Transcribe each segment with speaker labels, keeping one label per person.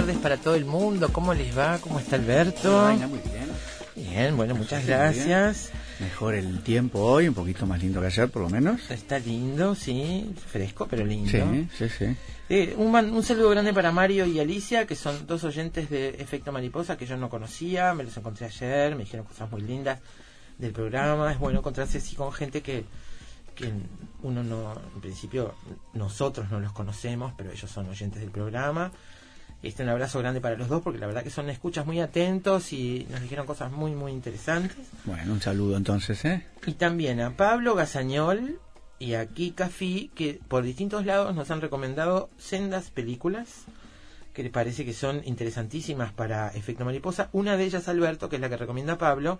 Speaker 1: Tardes para todo el mundo. ¿Cómo les va? ¿Cómo está Alberto?
Speaker 2: Muy bien.
Speaker 1: Bien, bueno, muchas gracias.
Speaker 2: Mejor el tiempo hoy, un poquito más lindo que ayer, por lo menos.
Speaker 1: Está lindo, sí, fresco, pero lindo.
Speaker 2: Sí, sí, sí.
Speaker 1: Eh, un, man- un saludo grande para Mario y Alicia, que son dos oyentes de Efecto Mariposa que yo no conocía, me los encontré ayer, me dijeron cosas muy lindas del programa. Es bueno encontrarse así con gente que, que uno no, en principio, nosotros no los conocemos, pero ellos son oyentes del programa. Este, un abrazo grande para los dos, porque la verdad que son escuchas muy atentos y nos dijeron cosas muy, muy interesantes.
Speaker 2: Bueno, un saludo entonces, ¿eh?
Speaker 1: Y también a Pablo Gazañol y a Kika Fi, que por distintos lados nos han recomendado sendas películas que les parece que son interesantísimas para Efecto Mariposa. Una de ellas, Alberto, que es la que recomienda Pablo,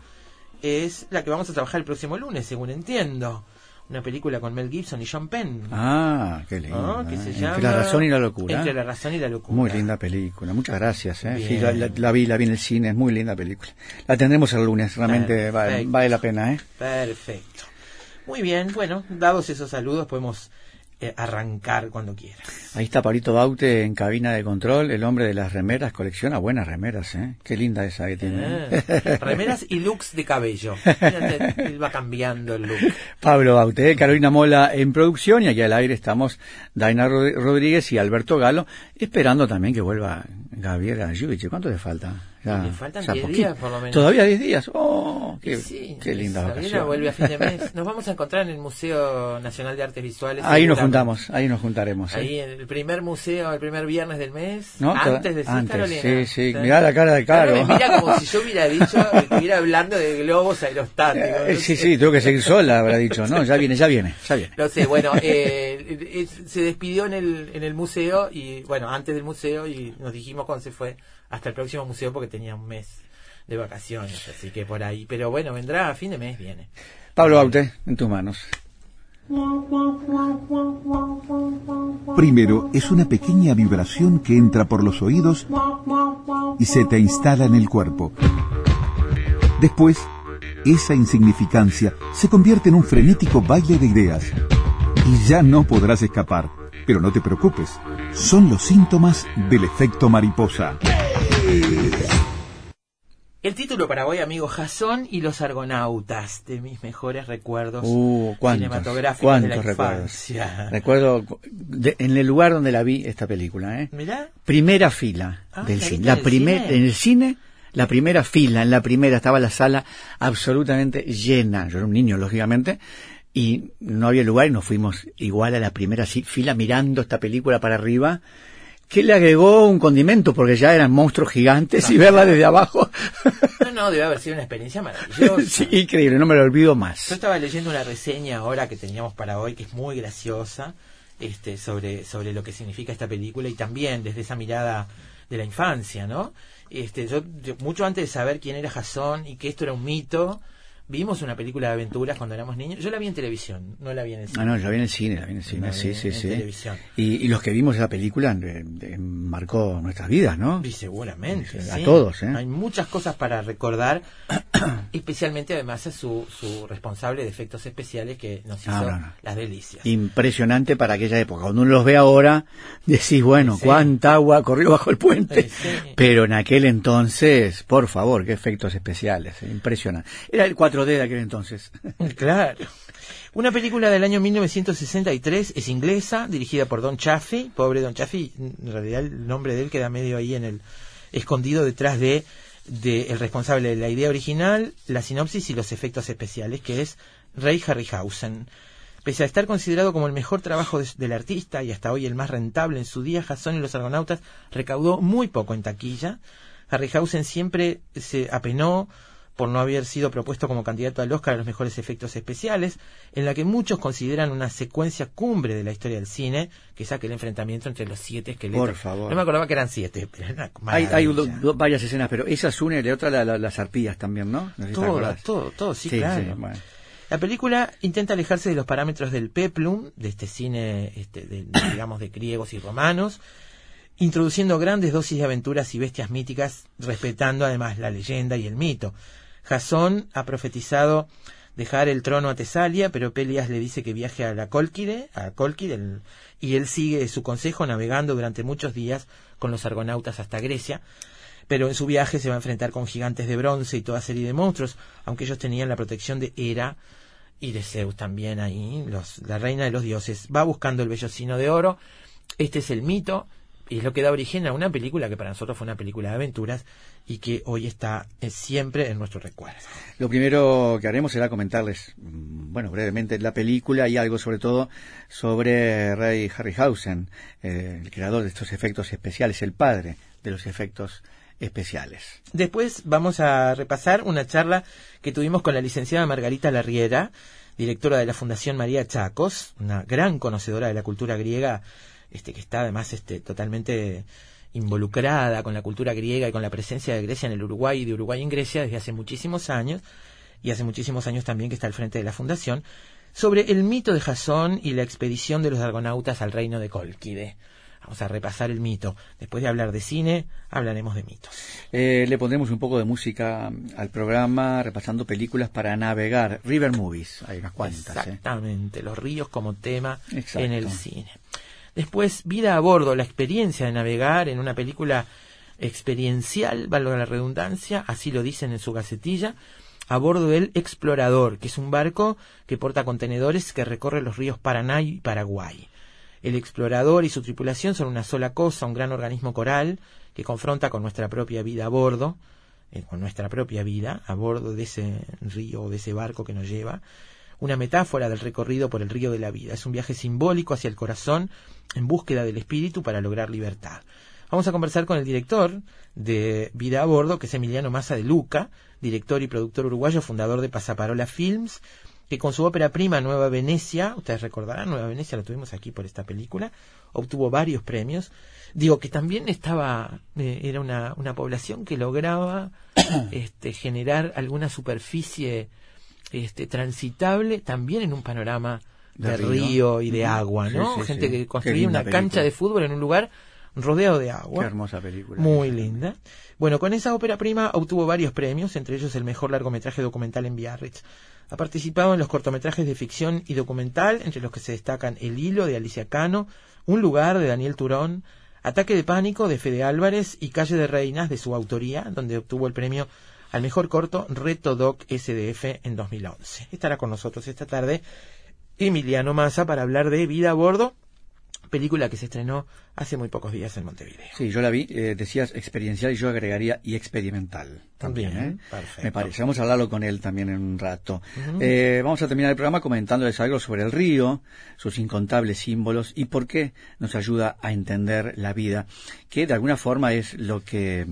Speaker 1: es la que vamos a trabajar el próximo lunes, según entiendo. Una película con Mel Gibson y Sean Penn.
Speaker 2: Ah, qué lindo.
Speaker 1: ¿no? que
Speaker 2: ¿eh?
Speaker 1: se
Speaker 2: Entre
Speaker 1: llama
Speaker 2: la razón y la locura.
Speaker 1: Entre la razón y la locura.
Speaker 2: Muy linda película. Muchas gracias, ¿eh? Sí, la, la- la vi, la vi en el cine, es muy linda película. La tendremos el lunes, realmente vale, vale la pena, ¿eh?
Speaker 1: Perfecto. Muy bien, bueno, dados esos saludos podemos eh, arrancar cuando quieras.
Speaker 2: Ahí está Pablito Baute en cabina de control, el hombre de las remeras, colecciona buenas remeras, ¿eh? Qué linda esa que tiene. ¿eh?
Speaker 1: Eh, remeras y looks de cabello. Fíjate, él va cambiando el look.
Speaker 2: Pablo Baute, Carolina Mola en producción y aquí al aire estamos Daina Rod- Rodríguez y Alberto Galo, esperando también que vuelva Gabriela Ayubiche. ¿Cuánto le falta?
Speaker 1: Le faltan
Speaker 2: ya
Speaker 1: 10
Speaker 2: poquito.
Speaker 1: días, por lo menos.
Speaker 2: Todavía 10 días. ¡Oh! ¡Qué,
Speaker 1: Sí,
Speaker 2: qué linda vacación!
Speaker 1: vuelve a fin de mes. Nos vamos a encontrar en el Museo Nacional de Artes Visuales.
Speaker 2: Ahí nos juntamos, ahí nos juntaremos. ¿eh?
Speaker 1: Ahí en el primer museo, el primer viernes del mes.
Speaker 2: ¿No?
Speaker 1: Antes de
Speaker 2: Antes,
Speaker 1: Carolina.
Speaker 2: sí, sí. Mirá la cara de Caro.
Speaker 1: Mira como si yo hubiera dicho, estuviera hablando de globos aerostáticos.
Speaker 2: Eh,
Speaker 1: no
Speaker 2: sí, sí, tengo que seguir sola, habrá dicho. No, ya viene, ya viene, ya viene.
Speaker 1: No sé, bueno, eh, eh, se despidió en el, en el museo y, bueno, antes del museo y nos dijimos cuando se fue hasta el próximo museo porque tenía un mes de vacaciones, así que por ahí. Pero bueno, vendrá a fin de mes, viene.
Speaker 2: Pablo Baute, en tus manos.
Speaker 3: Primero es una pequeña vibración que entra por los oídos y se te instala en el cuerpo. Después, esa insignificancia se convierte en un frenético baile de ideas. Y ya no podrás escapar. Pero no te preocupes, son los síntomas del efecto mariposa.
Speaker 1: El título para hoy, amigo, Jason y los Argonautas, de mis mejores recuerdos
Speaker 2: Uh, cuántos,
Speaker 1: cinematográficos de la
Speaker 2: cuántos recuerdos.
Speaker 1: infancia.
Speaker 2: Recuerdo de- en el lugar donde la vi esta película, ¿eh?
Speaker 1: Mirá,
Speaker 2: Primera fila
Speaker 1: Ah,
Speaker 2: del
Speaker 1: ¿la
Speaker 2: cine. La
Speaker 1: en el
Speaker 2: primer,
Speaker 1: cine?
Speaker 2: en el cine, la primera fila, en la primera estaba la sala absolutamente llena. Yo era un niño, lógicamente, y no había lugar y nos fuimos igual a la primera fila mirando esta película para arriba. Que le agregó un condimento porque ya eran monstruos gigantes y verla desde abajo.
Speaker 1: no, no, debe haber sido una experiencia maravillosa.
Speaker 2: sí, increíble, no me lo olvido
Speaker 1: Yo
Speaker 2: más.
Speaker 1: estaba leyendo una reseña ahora que teníamos para hoy que es muy graciosa este, sobre, sobre lo que significa esta película y también desde esa mirada de la infancia, ¿no? Este, yo, yo mucho antes de saber quién era Jason y que esto era un mito, vimos una película de aventuras cuando éramos niños. Yo la vi en televisión, no la vi en el cine.
Speaker 2: Ah, no, yo la vi en el cine, la vi en el cine,
Speaker 1: La
Speaker 2: sí,
Speaker 1: vi
Speaker 2: sí,
Speaker 1: en
Speaker 2: sí.
Speaker 1: televisión.
Speaker 2: Y, y los que vimos esa película eh, eh, marcó nuestras vidas, ¿no?
Speaker 1: Y seguramente.
Speaker 2: A todos, ¿eh?
Speaker 1: Hay muchas cosas para recordar, especialmente además a su, su responsable de efectos especiales que nos hizo
Speaker 2: Ah, no, no.
Speaker 1: las delicias.
Speaker 2: Impresionante para aquella época. Cuando uno los ve ahora, decís, bueno,
Speaker 1: Sí.
Speaker 2: cuánta agua corrió bajo el puente.
Speaker 1: Sí, sí.
Speaker 2: Pero en aquel entonces, por favor, qué efectos especiales. eh, Impresionante. Era el 4D de aquel entonces.
Speaker 1: Claro. Una película del año 1963 es inglesa, dirigida por Don Chaffee. Pobre Don Chaffee, en realidad el nombre de él queda medio ahí en el escondido detrás de, de el responsable de la idea original, la sinopsis y los efectos especiales, que es Ray Harryhausen. Pese a estar considerado como el mejor trabajo de- del artista y hasta hoy el más rentable en su día, Jason y los Argonautas recaudó muy poco en taquilla. Harryhausen siempre se apenó por no haber sido propuesto como candidato al Oscar a los mejores efectos especiales, en la que muchos consideran una secuencia cumbre de la historia del cine, que es aquel enfrentamiento entre los siete esqueletos.
Speaker 2: Por favor.
Speaker 1: No me acordaba que eran siete, pero era una
Speaker 2: Hay, hay
Speaker 1: maravilla.
Speaker 2: do- do- varias escenas, pero esa es una y la otra la- la- las arpías también, ¿no? No sé
Speaker 1: todo, todo, todo, sí,
Speaker 2: Sí,
Speaker 1: claro.
Speaker 2: sí, bueno.
Speaker 1: La película intenta alejarse de los parámetros del peplum, de este cine, este, de, digamos, de griegos y romanos, introduciendo grandes dosis de aventuras y bestias míticas, respetando además la leyenda y el mito. Jasón ha profetizado dejar el trono a Tesalia, pero Pelias le dice que viaje a la Cólquide, a Cólquide, el- y él sigue su consejo navegando durante muchos días con los argonautas hasta Grecia pero en su viaje se va a enfrentar con gigantes de bronce y toda serie de monstruos, aunque ellos tenían la protección de Hera y de Zeus también ahí, los, la reina de los dioses. Va buscando el vellocino de oro. Este es el mito es lo que da origen a una película que para nosotros fue una película de aventuras y que hoy está eh, siempre en nuestro recuerdo.
Speaker 2: Lo primero que haremos será comentarles, mm, bueno, brevemente la película y algo sobre todo sobre Ray Harryhausen, eh, el creador de estos efectos especiales, el padre de los efectos especiales.
Speaker 1: Después vamos a repasar una charla que tuvimos con la licenciada Margarita Larriera, directora de la Fundación María Chacos, una gran conocedora de la cultura griega, este que está además este totalmente involucrada con la cultura griega y con la presencia de Grecia en el Uruguay y de Uruguay en Grecia desde hace muchísimos años y hace muchísimos años también que está al frente de la fundación sobre el mito de Jasón y la expedición de los argonautas al reino de Cólquide. Vamos a repasar el mito. Después de hablar de cine, hablaremos de mitos.
Speaker 2: Eh, le pondremos un poco de música al programa, repasando películas para navegar. River Movies, hay unas cuantas. ¿eh?
Speaker 1: Exactamente, los ríos como tema
Speaker 2: Exacto.
Speaker 1: en el cine. Después, Vida a bordo, la experiencia de navegar en una película experiencial, valga la redundancia, así lo dicen en su gacetilla, a bordo del Explorador, que es un barco que porta contenedores que recorre los ríos Paraná y Paraguay. El explorador y su tripulación son una sola cosa, un gran organismo coral que confronta con nuestra propia vida a bordo, eh, con nuestra propia vida a bordo de ese río o de ese barco que nos lleva. Una metáfora del recorrido por el río de la vida. Es un viaje simbólico hacia el corazón en búsqueda del espíritu para lograr libertad. Vamos a conversar con el director de Vida a Bordo, que es Emiliano Massa de Luca, director y productor uruguayo, fundador de Pasaparola Films, que con su ópera prima Nueva Venecia, ustedes recordarán, Nueva Venecia lo tuvimos aquí por esta película, obtuvo varios premios. Digo que también estaba, eh, era una, una población que lograba este, generar alguna superficie este, transitable también en un panorama de,
Speaker 2: De
Speaker 1: río.
Speaker 2: río.
Speaker 1: y de agua, ¿no?
Speaker 2: sí,
Speaker 1: Gente
Speaker 2: sí.
Speaker 1: que
Speaker 2: Qué
Speaker 1: construía
Speaker 2: linda
Speaker 1: una cancha de fútbol en un lugar rodeado de
Speaker 2: Qué
Speaker 1: agua.
Speaker 2: hermosa película.
Speaker 1: Muy
Speaker 2: esa.
Speaker 1: linda. Bueno, con esa ópera prima obtuvo varios premios, entre ellos el mejor largometraje documental en Biarritz. Ha participado en los cortometrajes de ficción y documental, entre los que se destacan El Hilo de Alicia Cano, Un lugar de Daniel Turón, Ataque de Pánico de Fede Álvarez y Calle de Reinas de su autoría, donde obtuvo el premio al mejor corto Reto Doc SDF en 2011. Estará con nosotros esta tarde Emiliano Massa para hablar de Vida a Bordo, película que se estrenó hace muy pocos días en Montevideo.
Speaker 2: Sí, yo la vi, eh, decías experiencial y yo agregaría y experimental. También,
Speaker 1: Bien,
Speaker 2: ¿eh?
Speaker 1: perfecto.
Speaker 2: Me parece. Vamos a hablarlo con él también en un rato. Eh, vamos a terminar el programa comentándoles algo sobre el río, sus incontables símbolos y por qué nos ayuda a entender la vida, que de alguna forma es lo que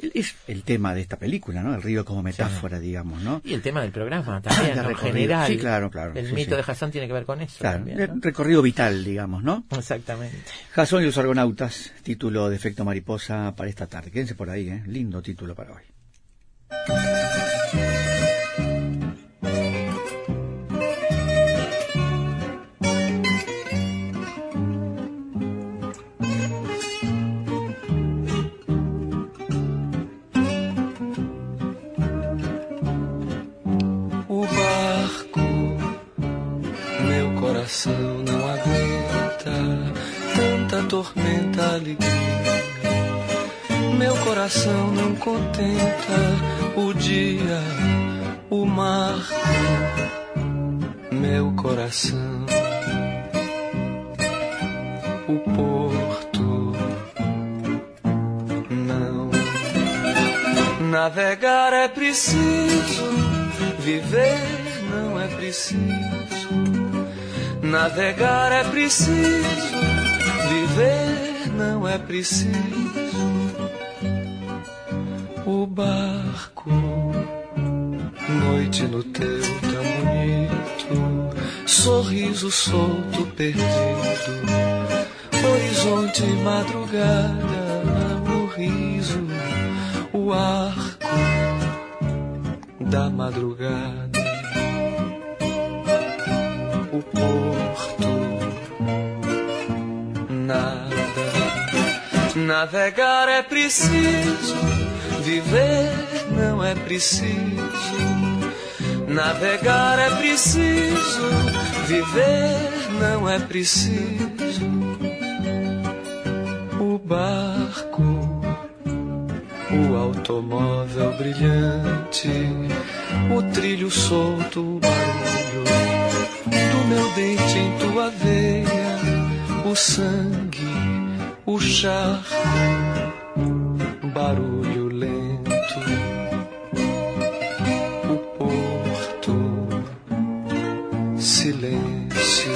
Speaker 2: Es el tema de esta película, ¿no? El río como metáfora, digamos, ¿no?
Speaker 1: Y el tema del programa también,
Speaker 2: De
Speaker 1: ¿no? en general.
Speaker 2: Sí, claro, claro,
Speaker 1: El
Speaker 2: sí,
Speaker 1: mito
Speaker 2: sí.
Speaker 1: de Hassan tiene que ver con eso.
Speaker 2: Claro,
Speaker 1: también,
Speaker 2: el
Speaker 1: ¿no?
Speaker 2: recorrido vital, digamos, ¿no?
Speaker 1: Exactamente.
Speaker 2: Jason y los argonautas, título de efecto mariposa para esta tarde. Quédense por ahí, ¿eh? Lindo título para hoy.
Speaker 4: Alegria. Meu coração não contenta o dia, o marco, meu coração, o porto, não. Navegar é preciso, viver não é preciso. Navegar é preciso, viver não é preciso. O barco, noite no teu tão bonito, sorriso solto perdido, horizonte madrugada, o riso, o arco da madrugada, Navegar é preciso, viver não é preciso. Navegar é preciso, viver não é preciso. O barco o automóvel brilhante, o trilho solto, o barulho do meu dente em tua veia, o sangue, o charco, barulho lento, o porto, silêncio.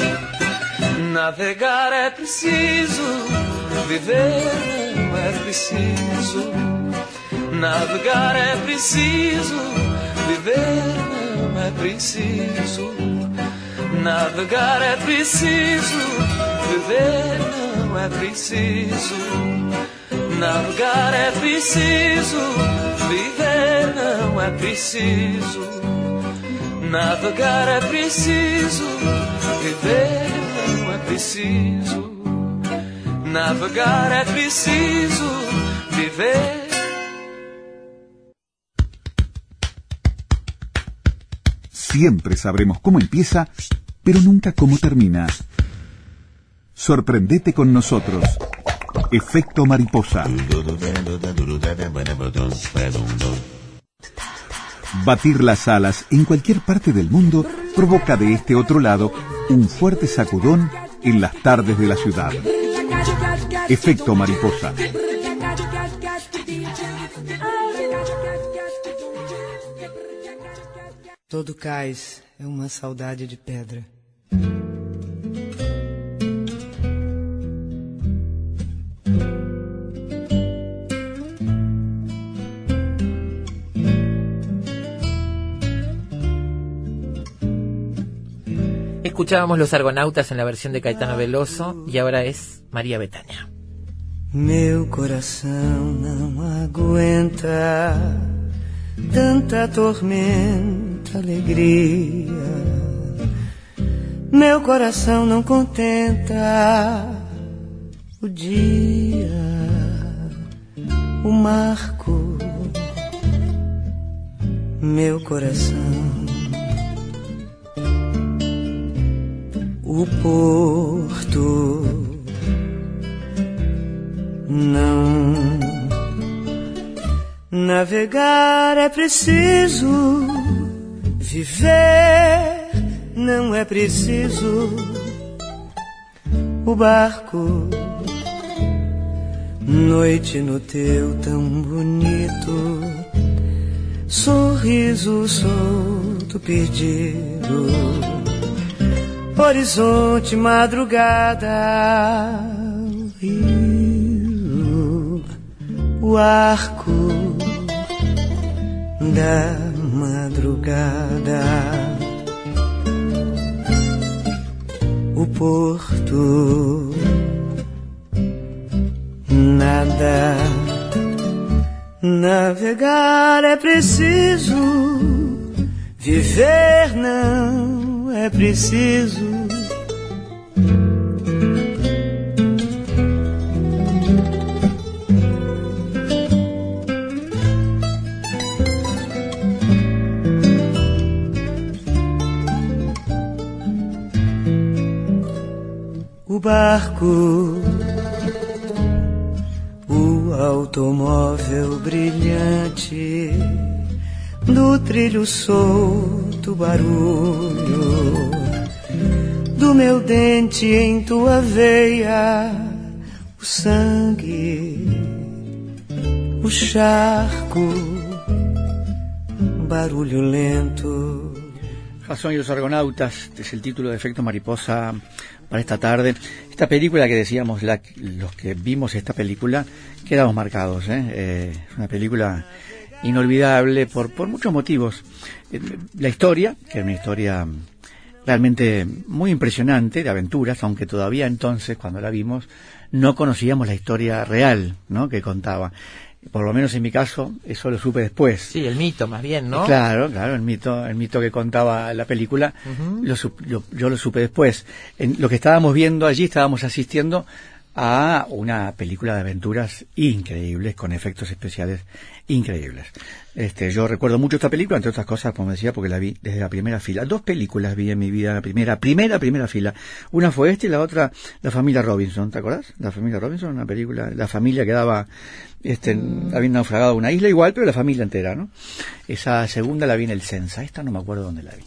Speaker 4: Navegar é preciso, viver não é preciso. Navegar é preciso, viver não é preciso. Navegar é preciso, viver não é preciso. Navegar é preciso, viver não é preciso. Navegar é preciso, viver não é preciso. Navegar é preciso, viver.
Speaker 3: Siempre sabremos cómo empieza, pero nunca cómo termina. Sorprendete con nosotros. Efecto mariposa. Batir las alas en cualquier parte del mundo provoca de este otro lado un fuerte sacudón en las tardes de la ciudad. Efecto mariposa.
Speaker 5: Todo cais é uma saudade de pedra.
Speaker 1: Escuchábamos Los Argonautas en la versión de Caetano Veloso y ahora es María Betania.
Speaker 5: Meu coração não aguenta tanta tormenta, alegria. Meu coração não contenta o dia, o marco. Meu coração, o porto não. Navegar é preciso, viver não é preciso. O barco, noite no teu tão bonito, sorriso solto perdido, horizonte madrugada, rio, o arco da madrugada. O porto nada. Navegar é preciso, viver não é preciso. O barco, o automóvel brilhante, do trilho solto barulho, meu dente em tua veia, o sangue, o charco, barulho lento.
Speaker 2: Jason y los Argonautas es el título de Efecto Mariposa para esta tarde. Esta película que decíamos, la- los que vimos esta película, quedamos marcados. ¿eh? Eh, es una película inolvidable por, por muchos motivos. Eh, La historia, que es una historia realmente muy impresionante de aventuras, aunque todavía entonces, cuando la vimos, no conocíamos la historia real ¿no? que contaba. Por lo menos en mi caso, eso lo supe después.
Speaker 1: Sí, el mito más bien, ¿no?
Speaker 2: Claro, claro, el mito, el mito que contaba la película, lo lo- yo lo supe después. En lo que estábamos viendo allí, estábamos asistiendo a una película de aventuras increíbles, con efectos especiales increíbles. Este, yo recuerdo mucho esta película, entre otras cosas, como decía, porque la vi desde la primera fila. Dos películas vi en mi vida, la primera, primera, primera fila. Una fue esta y la otra, La familia Robinson, ¿te acordás? La familia Robinson, una película, la familia que daba, este, había naufragado una isla igual, pero la familia entera, ¿no? Esa segunda la vi en el Sensa, esta no me acuerdo dónde la vi.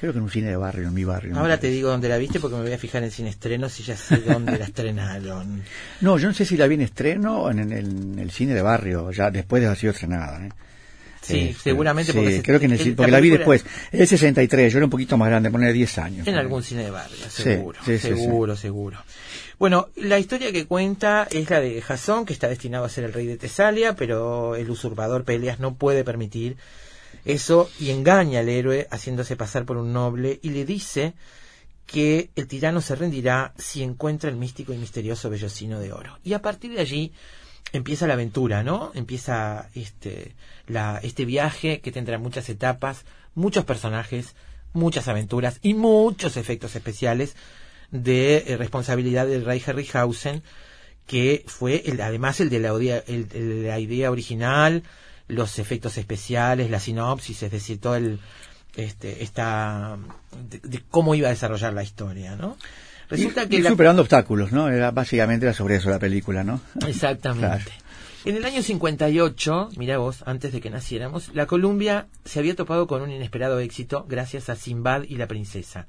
Speaker 2: Creo que en un cine de barrio, en mi barrio.
Speaker 1: Ahora te digo dónde la viste porque me voy a fijar en cine estrenos y ya sé dónde la estrenaron.
Speaker 2: No, yo no sé si la vi en estreno o en, el- en el cine de barrio, ya después de haber sido estrenada. ¿eh?
Speaker 1: Sí,
Speaker 2: Este,
Speaker 1: seguramente
Speaker 2: sí,
Speaker 1: porque se-
Speaker 2: creo que en el,
Speaker 1: el-
Speaker 2: cine- porque
Speaker 1: la
Speaker 2: la vi después. El 63, yo era un poquito más grande, poner 10 años.
Speaker 1: En algún cine de barrio, seguro,
Speaker 2: sí, sí,
Speaker 1: seguro, seguro. Bueno, la historia que cuenta es la de Jasón, que está destinado a ser el rey de Tesalia, pero el usurpador Peleas no puede permitir eso y engaña al héroe haciéndose pasar por un noble y le dice que el tirano se rendirá si encuentra el místico y misterioso vellocino de oro. Y a partir de allí empieza la aventura, ¿no? Empieza este, la, este viaje que tendrá muchas etapas, muchos personajes, muchas aventuras y muchos efectos especiales de eh, responsabilidad del rey Harryhausen, que fue el, además el de, la, odea- el- el de la idea original, los efectos especiales, la sinopsis, es decir, todo el este esta de, de cómo iba a desarrollar la historia, ¿no? Resulta que la-
Speaker 2: superando obstáculos, ¿no? Era, básicamente era sobre eso la película, ¿no?
Speaker 1: Exactamente.
Speaker 2: Claro.
Speaker 1: En el año 58, mira vos, antes de que naciéramos, la Columbia se había topado con un inesperado éxito gracias a Sinbad y la princesa,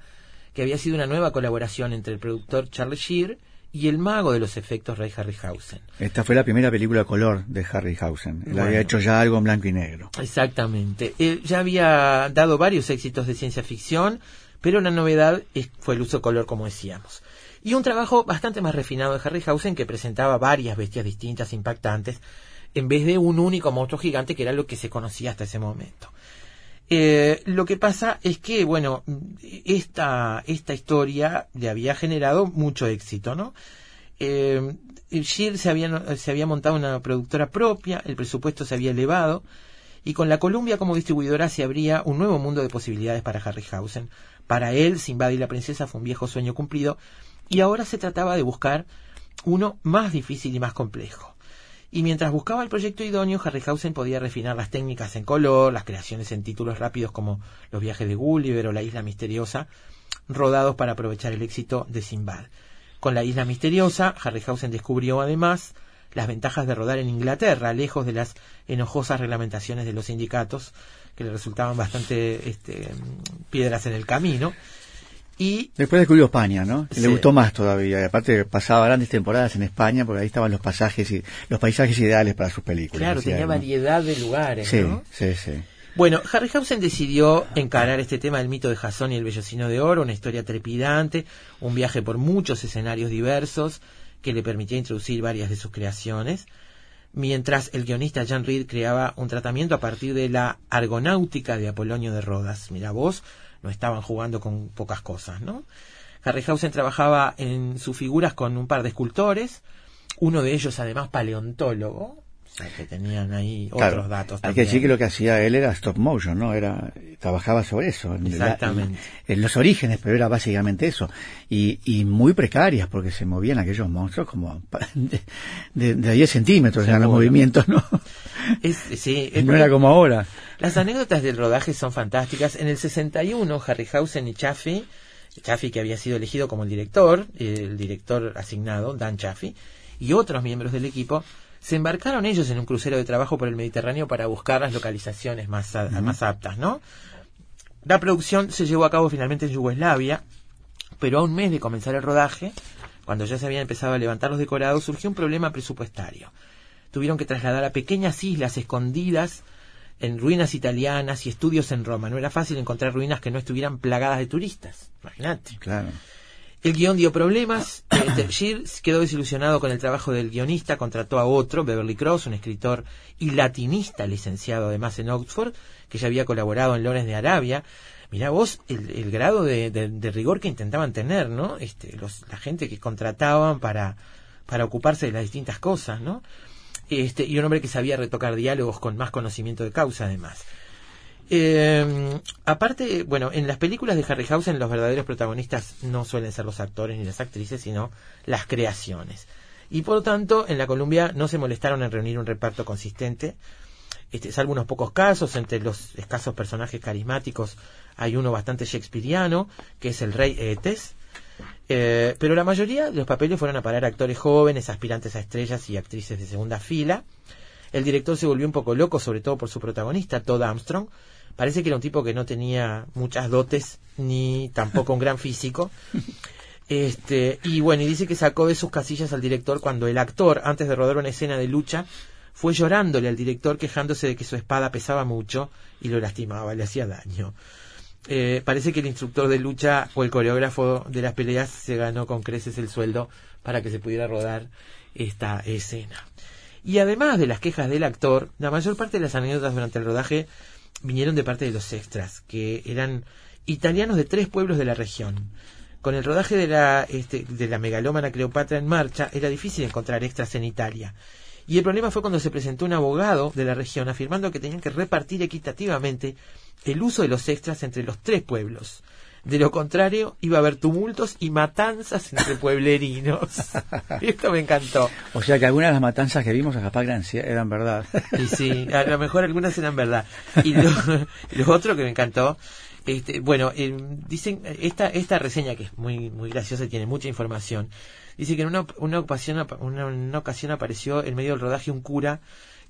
Speaker 1: que había sido una nueva colaboración entre el productor Charles Shear y el mago de los efectos Ray Harryhausen.
Speaker 2: Esta fue la primera película a color de Harryhausen. Él
Speaker 1: Bueno.
Speaker 2: había hecho ya algo en blanco y negro.
Speaker 1: Exactamente. Él ya había dado varios éxitos de ciencia ficción, pero la novedad fue el uso color, como decíamos. Y un trabajo bastante más refinado de Harryhausen que presentaba varias bestias distintas, impactantes, en vez de un único monstruo gigante que era lo que se conocía hasta ese momento. Eh, lo que pasa es que, bueno, esta, esta historia le había generado mucho éxito, ¿no? Eh, se había, se había montado una productora propia, el presupuesto se había elevado, y con la Columbia como distribuidora se abría un nuevo mundo de posibilidades para Harryhausen. Para él, Sinbad y la princesa fue un viejo sueño cumplido, y ahora se trataba de buscar uno más difícil y más complejo. Y mientras buscaba el proyecto idóneo, Harryhausen podía refinar las técnicas en color, las creaciones en títulos rápidos como Los viajes de Gulliver o La isla misteriosa, rodados para aprovechar el éxito de Sinbad. Con La isla misteriosa, Harryhausen descubrió además las ventajas de rodar en Inglaterra, lejos de las enojosas reglamentaciones de los sindicatos, que le resultaban bastante este, piedras en el camino. Y
Speaker 2: Después descubrió España, ¿no? Que
Speaker 1: Sí.
Speaker 2: Le gustó más todavía. Y aparte pasaba grandes temporadas en España porque ahí estaban los pasajes y los paisajes ideales para sus películas.
Speaker 1: claro,
Speaker 2: decía
Speaker 1: tenía variedad de lugares.
Speaker 2: Sí,
Speaker 1: ¿no?
Speaker 2: sí, sí.
Speaker 1: Bueno, Harryhausen decidió encarar este tema del mito de Jasón y el vellocino de oro, una historia trepidante, un viaje por muchos escenarios diversos que le permitía introducir varias de sus creaciones. mientras el guionista Jan Reed creaba un tratamiento a partir de la argonáutica de Apolonio de Rodas. Mira vos, no estaban jugando con pocas cosas, ¿no? Harryhausen trabajaba en sus figuras con un par de escultores, uno de ellos además paleontólogo, que tenían ahí
Speaker 2: Claro,
Speaker 1: otros datos
Speaker 2: Hay que
Speaker 1: también.
Speaker 2: decir que lo que hacía él era stop motion, ¿no? Era, trabajaba sobre eso. en la-
Speaker 1: Exactamente.
Speaker 2: en los orígenes, pero era básicamente eso. Y, y muy precarias, porque se movían aquellos monstruos como de, de, de 10 centímetros eran los movimientos, ¿no?
Speaker 1: Es- sí, es
Speaker 2: no era como ahora.
Speaker 1: Las anécdotas del rodaje son fantásticas. En el 61, Harryhausen y Chaffee, Chaffee que había sido elegido como el director, el director asignado, Dan Chaffee, y otros miembros del equipo, se embarcaron ellos en un crucero de trabajo por el Mediterráneo para buscar las localizaciones más, a- más aptas, ¿no? La producción se llevó a cabo finalmente en Yugoslavia, pero a un mes de comenzar el rodaje, cuando ya se habían empezado a levantar los decorados, surgió un problema presupuestario. Tuvieron que trasladar a pequeñas islas escondidas en ruinas italianas y estudios en Roma. No era fácil encontrar ruinas que no estuvieran plagadas de turistas. Imagínate.
Speaker 2: Claro.
Speaker 1: El guion dio problemas. Este, Shears quedó desilusionado con el trabajo del guionista, contrató a otro, Beverly Cross, un escritor y latinista licenciado además en Oxford, que ya había colaborado en Lones de Arabia. Mirá vos el, grado de rigor que intentaban tener, ¿no? Este, los, la gente que contrataban para, para ocuparse de las distintas cosas, ¿no? Este, y un hombre que sabía retocar diálogos con más conocimiento de causa, además. Eh, aparte, bueno, en las películas de Harryhausen los verdaderos protagonistas no suelen ser los actores ni las actrices, sino las creaciones. Y por lo tanto, en la Columbia no se molestaron en reunir un reparto consistente, este, salvo unos pocos casos, entre los escasos personajes carismáticos hay uno bastante shakespeariano, que es el rey Etes, eh, pero la mayoría de los papeles fueron a parar a actores jóvenes, aspirantes a estrellas y actrices de segunda fila. El director se volvió un poco loco, sobre todo por su protagonista, Todd Armstrong. Parece que era un tipo que no tenía muchas dotes ni tampoco un gran físico. Este, y bueno, y dice que sacó de sus casillas al director cuando el actor, antes de rodar una escena de lucha, fue llorándole al director quejándose de que su espada pesaba mucho y lo lastimaba, le hacía daño. Eh, parece que el instructor de lucha o el coreógrafo de las peleas se ganó con creces el sueldo para que se pudiera rodar esta escena. Y además de las quejas del actor, la mayor parte de las anécdotas durante el rodaje vinieron de parte de los extras, que eran italianos de tres pueblos de la región. Con el rodaje de la, este, de la megalómana Cleopatra en marcha, era difícil encontrar extras en Italia. Y el problema fue cuando se presentó un abogado de la región afirmando que tenían que repartir equitativamente el uso de los extras entre los tres pueblos. De lo contrario, iba a haber tumultos y matanzas entre pueblerinos. Esto me encantó.
Speaker 2: O sea que algunas de las matanzas que vimos a eran, ci- eran verdad.
Speaker 1: Y sí, a lo mejor algunas eran verdad. Y lo, lo otro que me encantó, este, bueno, eh, dicen, esta, esta reseña que es muy, muy graciosa y tiene mucha información, dice que en una, una, ocasión, una ocasión apareció en medio del rodaje un cura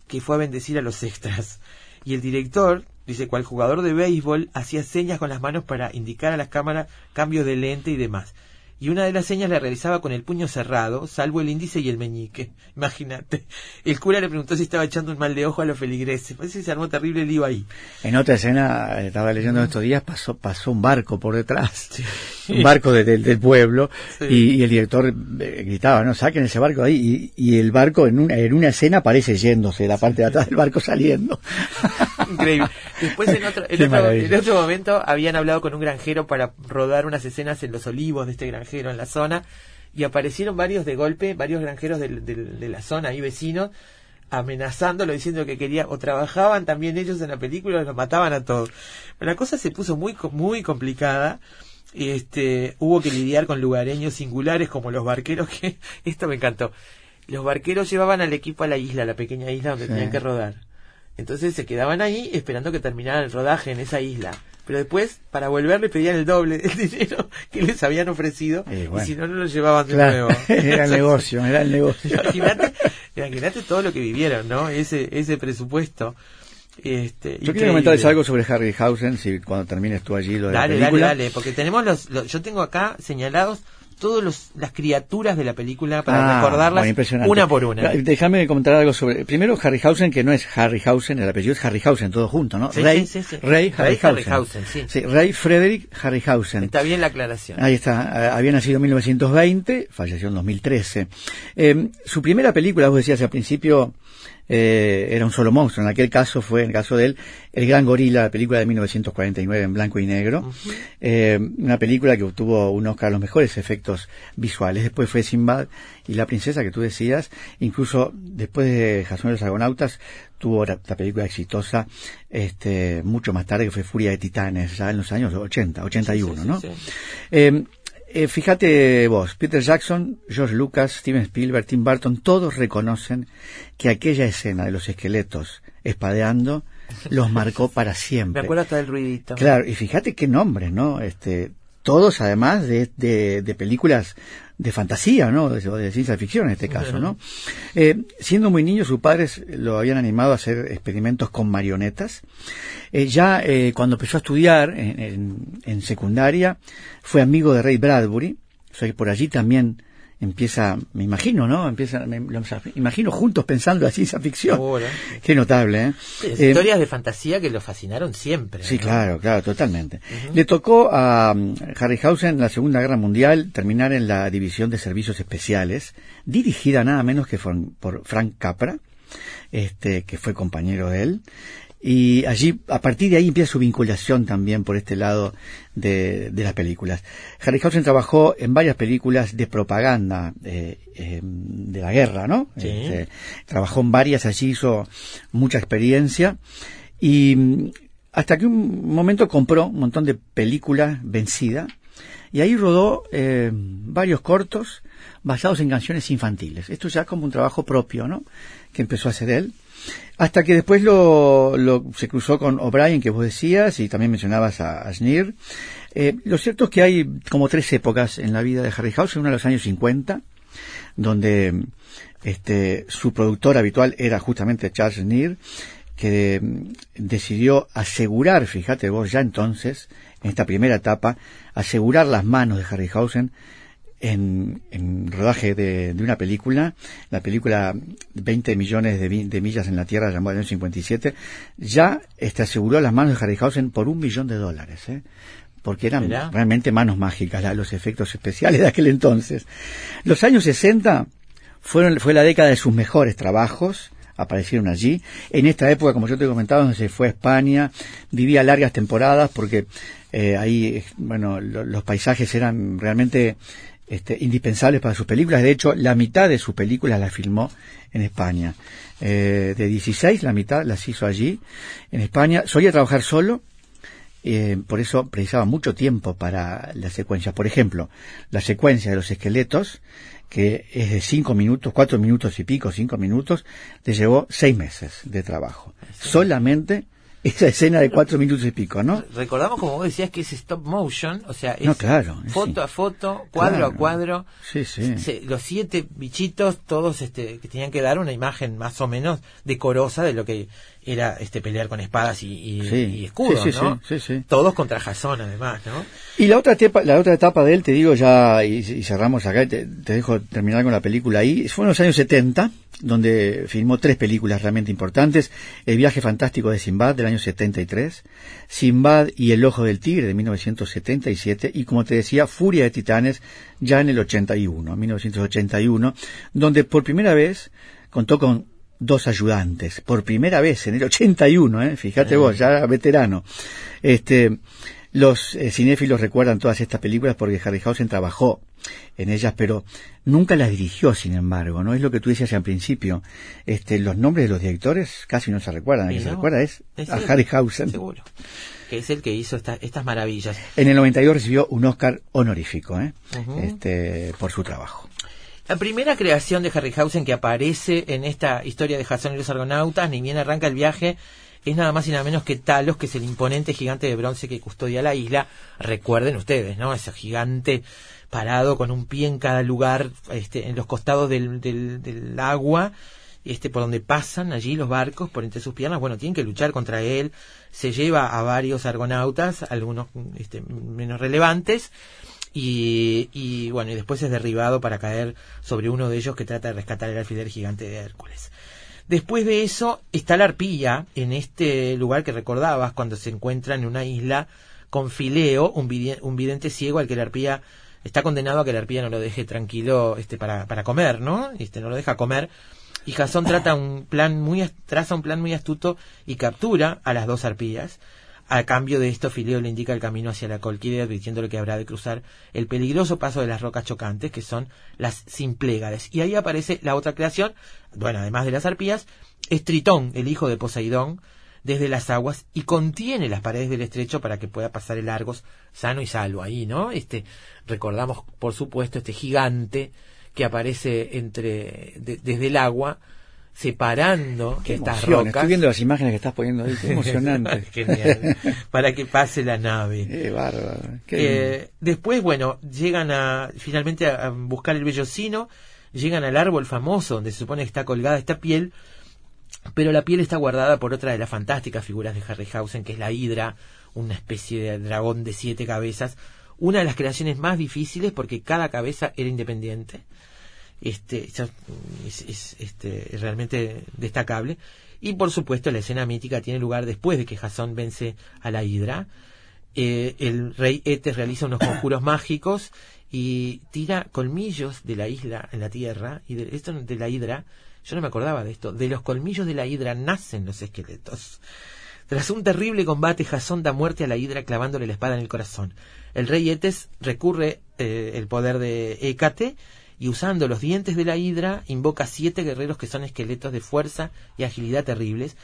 Speaker 1: que fue a bendecir a los extras. Y el director, dice, cual jugador de béisbol, hacía señas con las manos para indicar a las cámaras cambios de lente y demás. Y una de las señas la realizaba con el puño cerrado, salvo el índice y el meñique. Imagínate. El cura le preguntó si estaba echando un mal de ojo a los feligreses. Parece que se armó terrible lío ahí.
Speaker 2: En otra escena, eh, estaba leyendo estos días, pasó, pasó un barco por detrás, un barco de- de- del pueblo,
Speaker 1: Sí.
Speaker 2: y, y el director eh, gritaba, no, saquen ese barco ahí, y, y el barco en una, en una escena aparece yéndose, la parte de atrás del barco saliendo.
Speaker 1: Increíble. Después en otro, en, otro, en otro momento habían hablado con un granjero para rodar unas escenas en los olivos de este granjero en la zona y aparecieron varios de golpe, varios granjeros del- de la zona y vecinos amenazándolo diciendo que quería o trabajaban también ellos en la película o los mataban a todos. Pero la cosa se puso muy muy complicada. Este, hubo que lidiar con lugareños singulares como los barqueros que esto me encantó. Los barqueros llevaban al equipo a la isla, a la pequeña isla donde
Speaker 2: Sí.
Speaker 1: tenían que rodar. Entonces se quedaban ahí esperando que terminara el rodaje en esa isla. Pero después, para volver, le pedían el doble del dinero que les habían ofrecido.
Speaker 2: Eh,
Speaker 1: Y si no, no lo llevaban de
Speaker 2: Claro,
Speaker 1: nuevo.
Speaker 2: era el negocio, era el negocio.
Speaker 1: Imagínate, imagínate todo lo que vivieron, ¿no? Ese, ese presupuesto. Este,
Speaker 2: Yo
Speaker 1: increíble.
Speaker 2: quería comentarles algo sobre Harryhausen, si cuando termines tú allí lo de
Speaker 1: Dale,
Speaker 2: la
Speaker 1: dale, dale, porque tenemos los, los- yo tengo acá señalados todas las criaturas de la película para
Speaker 2: Ah,
Speaker 1: recordarlas
Speaker 2: bueno,
Speaker 1: una por una.
Speaker 2: Claro, Déjame comentar algo sobre. Primero, Harryhausen, que no es Harryhausen, el apellido es Harryhausen, todo junto, ¿no?
Speaker 1: Sí,
Speaker 2: Rey,
Speaker 1: sí, sí, sí.
Speaker 2: Rey
Speaker 1: Rey
Speaker 2: Harryhausen.
Speaker 1: Harryhausen, sí.
Speaker 2: Rey Frederick Harryhausen.
Speaker 1: Está bien la aclaración.
Speaker 2: Ahí está, eh, había nacido en 1920, falleció en 2013. Eh, su primera película, vos decías al principio, eh, era un solo monstruo. En aquel caso fue, en el caso de él, El Gran Gorila, la película de 1949 en blanco y negro. Eh, una película que obtuvo un Oscar a los mejores efectos visuales. Después fue Sinbad y La Princesa, que tú decías. Incluso después de Jason y los Argonautas, tuvo la, la película exitosa este, mucho más tarde, que fue Furia de Titanes, ya en los años 80, 81,
Speaker 1: Sí, sí,
Speaker 2: ¿no?
Speaker 1: sí.
Speaker 2: Eh, eh, fíjate vos, Peter Jackson, George Lucas, Steven Spielberg, Tim Burton, todos reconocen que aquella escena de los esqueletos espadeando los marcó para
Speaker 1: Me
Speaker 2: siempre.
Speaker 1: acuerdo hasta del ruidito.
Speaker 2: Claro, y fíjate qué nombres, ¿no? Este, todos además de, de, de películas de fantasía, ¿no? De, de ciencia ficción en este caso, ¿no? Eh, siendo muy niño, sus padres lo habían animado a hacer experimentos con marionetas. Eh, ya eh, cuando empezó a estudiar en, en- en secundaria, fue amigo de Ray Bradbury, o sea que por allí también empieza, me imagino, ¿no? Empieza, me, lo imagino juntos pensando en ciencia ficción. Qué notable, ¿eh?
Speaker 1: Sí,
Speaker 2: Eh,
Speaker 1: historias de fantasía que lo fascinaron siempre.
Speaker 2: Sí,
Speaker 1: ¿no?
Speaker 2: claro, claro, totalmente. Le tocó a um, Harryhausen en la Segunda Guerra Mundial terminar en la División de Servicios Especiales, dirigida nada menos que por, por Frank Capra, este, que fue compañero de él. Y allí, a partir de ahí empieza su vinculación también por este lado de, de las películas. Harryhausen trabajó en varias películas de propaganda eh, eh, de la guerra, ¿no?
Speaker 1: Sí.
Speaker 2: Este, trabajó en varias, allí hizo mucha experiencia. Y mm, hasta que un momento compró un montón de películas vencida y ahí rodó eh, varios cortos basados en canciones infantiles. Esto ya como un trabajo propio, ¿no? Que empezó a hacer él. Hasta que después lo, lo- se cruzó con O'Brien, que vos decías, y también mencionabas a, a Schneer. Eh, lo cierto es que hay como tres épocas en la vida de Harryhausen. Una de los años 50, donde este, su productor habitual era justamente Charles Schneer, que mm, decidió asegurar, fíjate vos, ya entonces, en esta primera etapa, asegurar las manos de Harryhausen en, en rodaje de, de una película, la película 20 millones de, de millas en la Tierra, llamada el año 57, ya este, aseguró las manos de Harryhausen por un millón de dólares, ¿eh? porque eran realmente manos mágicas la- los efectos especiales de aquel entonces. Los años 60 fueron, fue la década de sus mejores trabajos, aparecieron allí. En esta época, como yo te comentaba, donde se fue a España, vivía largas temporadas porque eh, ahí, bueno, lo- los paisajes eran realmente este, indispensables para sus películas. De hecho, la mitad de sus películas las filmó en España. Eh, de 16, la mitad las hizo allí, en España. Solía trabajar solo, eh, por eso precisaba mucho tiempo para la secuencia. Por ejemplo, la secuencia de los esqueletos, que es de cinco minutos, cuatro minutos y pico, cinco minutos, le llevó seis meses de trabajo. Solamente esa escena de cuatro minutos y pico, ¿no?
Speaker 1: Recordamos, como vos decías, que es stop motion, o sea, es
Speaker 2: No, claro,
Speaker 1: foto
Speaker 2: sí.
Speaker 1: a foto, cuadro
Speaker 2: Claro.
Speaker 1: a cuadro.
Speaker 2: Sí, sí.
Speaker 1: Se- los siete bichitos, todos este, que tenían que dar una imagen más o menos decorosa de lo que era este pelear con espadas y, y- y escudos, ¿no?
Speaker 2: sí, sí, sí.
Speaker 1: Todos contra Jason, además, ¿no?
Speaker 2: Y la otra etapa, la otra etapa de él, te digo ya, y, y cerramos acá, te, te dejo terminar con la película ahí, fue en los años 70, donde filmó tres películas realmente importantes, El viaje fantástico de Simbad del año 73, Simbad y El ojo del tigre de 1977, y como te decía, Furia de Titanes ya en el 81, 1981, donde por primera vez contó con dos ayudantes, por primera vez en el 81, ¿eh? fíjate vos, ya veterano. Este, los eh, cinéfilos recuerdan todas estas películas porque Harryhausen trabajó en ellas, pero nunca las dirigió, sin embargo, ¿no? Es lo que tú decías al principio. Este, los nombres de los directores casi no se recuerdan. El que se recuerda es,
Speaker 1: es
Speaker 2: a
Speaker 1: él,
Speaker 2: Harryhausen.
Speaker 1: Seguro. Que es el que hizo esta- estas maravillas.
Speaker 2: En el 92 recibió un Oscar honorífico, ¿eh? Este, por su trabajo.
Speaker 1: La primera creación de Harryhausen que aparece en esta historia de Jason y los Argonautas, ni bien arranca el viaje, es nada más y nada menos que Talos, que es el imponente gigante de bronce que custodia la isla. Recuerden ustedes, ¿no? Ese gigante parado con un pie en cada lugar, este, en los costados del, del, del agua, este, por donde pasan allí los barcos, por entre sus piernas. Bueno, tienen que luchar contra él. Se lleva a varios argonautas, algunos este, menos relevantes. Y, y bueno, y después es derribado para caer sobre uno de ellos que trata de rescatar el alfiler gigante de Hércules. Después de eso está la arpía en este lugar que recordabas cuando se encuentra en una isla con Fileo, un, vide- un vidente ciego al que la arpía está condenado a que la arpía no lo deje tranquilo este para, para comer, ¿no? Este no lo deja comer y Jasón trata un plan muy traza un plan muy astuto y captura a las dos arpías. A cambio de esto, Fileo le indica el camino hacia la Colquide, advirtiéndole que habrá de cruzar el peligroso paso de las rocas chocantes, que son las Simplégades. Y ahí aparece la otra creación, bueno, además de las arpías, es Tritón, el hijo de Poseidón, desde las aguas, y contiene las paredes del estrecho para que pueda pasar el Argos sano y salvo ahí, ¿no? Este, recordamos, por supuesto, este gigante que aparece entre, de- desde el agua, separando
Speaker 2: Qué
Speaker 1: estas
Speaker 2: emoción,
Speaker 1: rocas.
Speaker 2: Estoy viendo las imágenes que estás poniendo ahí, qué emocionante.
Speaker 1: Genial. Para que pase la nave.
Speaker 2: Qué bárbaro. qué.
Speaker 1: Eh, después, bueno, llegan a finalmente a, a buscar el vellocino, llegan al árbol famoso donde se supone que está colgada esta piel, pero la piel está guardada por otra de las fantásticas figuras de Harryhausen, que es la Hidra, una especie de dragón de siete cabezas, una de las creaciones más difíciles porque cada cabeza era independiente. Este, es, es, este, realmente destacable. Y por supuesto, la escena mítica tiene lugar después de que Jasón vence a la Hidra. Eh, el rey Etes realiza unos conjuros mágicos y tira colmillos de la isla en la tierra. Y de esto de la Hidra, yo no me acordaba de esto. De los colmillos de la Hidra nacen los esqueletos. Tras un terrible combate, Jasón da muerte a la Hidra clavándole la espada en el corazón. El rey Etes recurre eh, el poder de Hécate y usando los dientes de la Hidra invoca siete guerreros que son esqueletos de fuerza y agilidad terribles.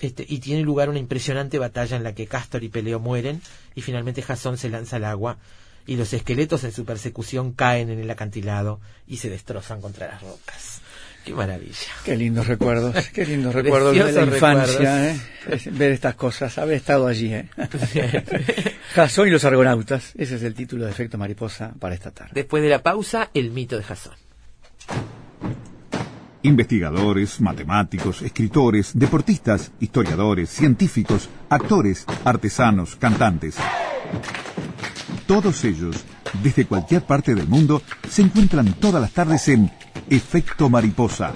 Speaker 1: Este, y tiene lugar una impresionante batalla en la que Castor y Peleo mueren y finalmente Jasón se lanza al agua y los esqueletos en su persecución caen en el acantilado y se destrozan contra las rocas. Qué maravilla.
Speaker 2: Qué lindos recuerdos, qué lindos recuerdos de la infancia, ¿eh? Ver estas cosas, haber estado allí. ¿eh? Jasón y los argonautas, ese es el título de Efecto Mariposa para esta tarde.
Speaker 1: Después de la pausa, el mito de Jasón.
Speaker 3: Investigadores, matemáticos, escritores, deportistas, historiadores, científicos, actores, artesanos, cantantes. Todos ellos, desde cualquier parte del mundo, se encuentran todas las tardes en Efecto Mariposa.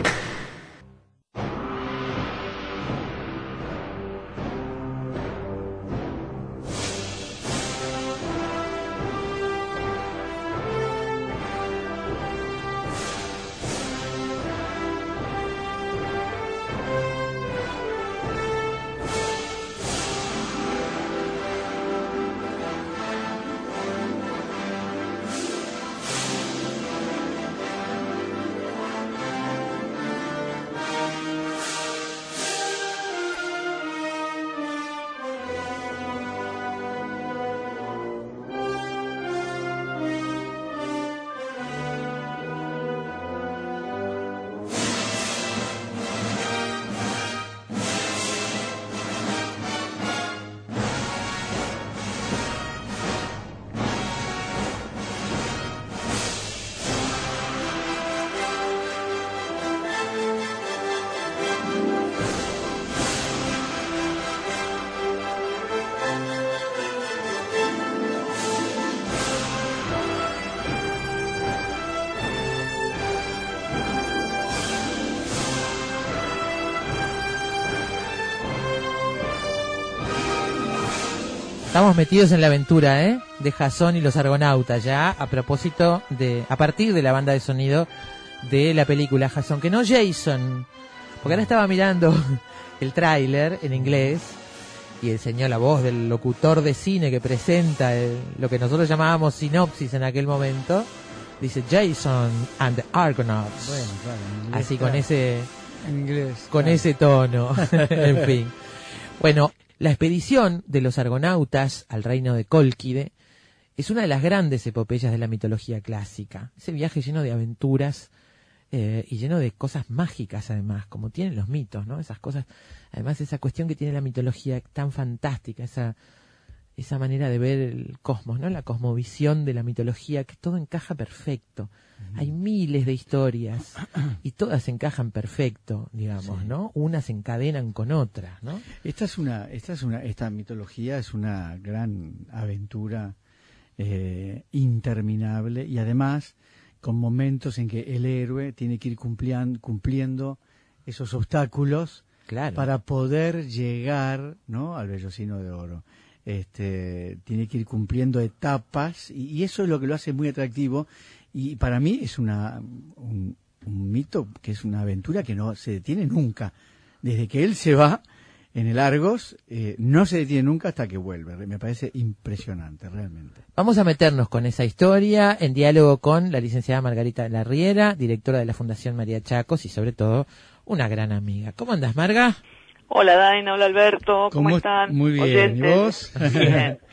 Speaker 6: Estamos metidos en la aventura, ¿eh? De Jasón y los Argonautas, ya a propósito de, a partir de la banda de sonido de la película Jasón, que no Jason, porque ahora estaba mirando el tráiler en inglés y el señor, la voz del locutor de cine que presenta el- lo que nosotros llamábamos sinopsis en aquel momento, dice Jason and the Argonauts.
Speaker 2: Bueno, claro,
Speaker 6: Así con ese
Speaker 2: En inglés.
Speaker 6: con
Speaker 2: claro.
Speaker 6: ese tono. en fin. Bueno, la expedición de los argonautas al reino de Colquide es una de las grandes epopeyas de la mitología clásica. Ese viaje lleno de aventuras eh, y lleno de cosas mágicas además, como tienen los mitos, ¿no? Esas cosas, además esa cuestión que tiene la mitología tan fantástica, esa esa manera de ver el cosmos, ¿no? La cosmovisión de la mitología, que todo encaja perfecto. Hay miles de historias y todas encajan perfecto, digamos, ¿no? Unas se encadenan con otras, ¿no?
Speaker 2: Esta es una, esta es una, esta mitología es una gran aventura eh, interminable y además con momentos en que el héroe tiene que ir cumplian- cumpliendo esos obstáculos
Speaker 6: Claro.
Speaker 2: para poder llegar ¿no? al vellocino de oro. Este, tiene que ir cumpliendo etapas y, eso es lo que lo hace muy atractivo y para mí es una, un, un mito que es una aventura que no se detiene nunca. Desde que él se va en el Argos, eh, no se detiene nunca hasta que vuelve. Me parece impresionante, realmente.
Speaker 6: Vamos a meternos con esa historia en diálogo con la licenciada Margarita Larriera, directora de la Fundación María Chacos y sobre todo una gran amiga. ¿Cómo andas, Marga?
Speaker 7: Hola Daina, hola Alberto, ¿cómo,
Speaker 2: ¿Cómo est-
Speaker 7: están?
Speaker 2: muy bien,
Speaker 7: Oyentes.
Speaker 2: ¿y vos?
Speaker 7: Bien.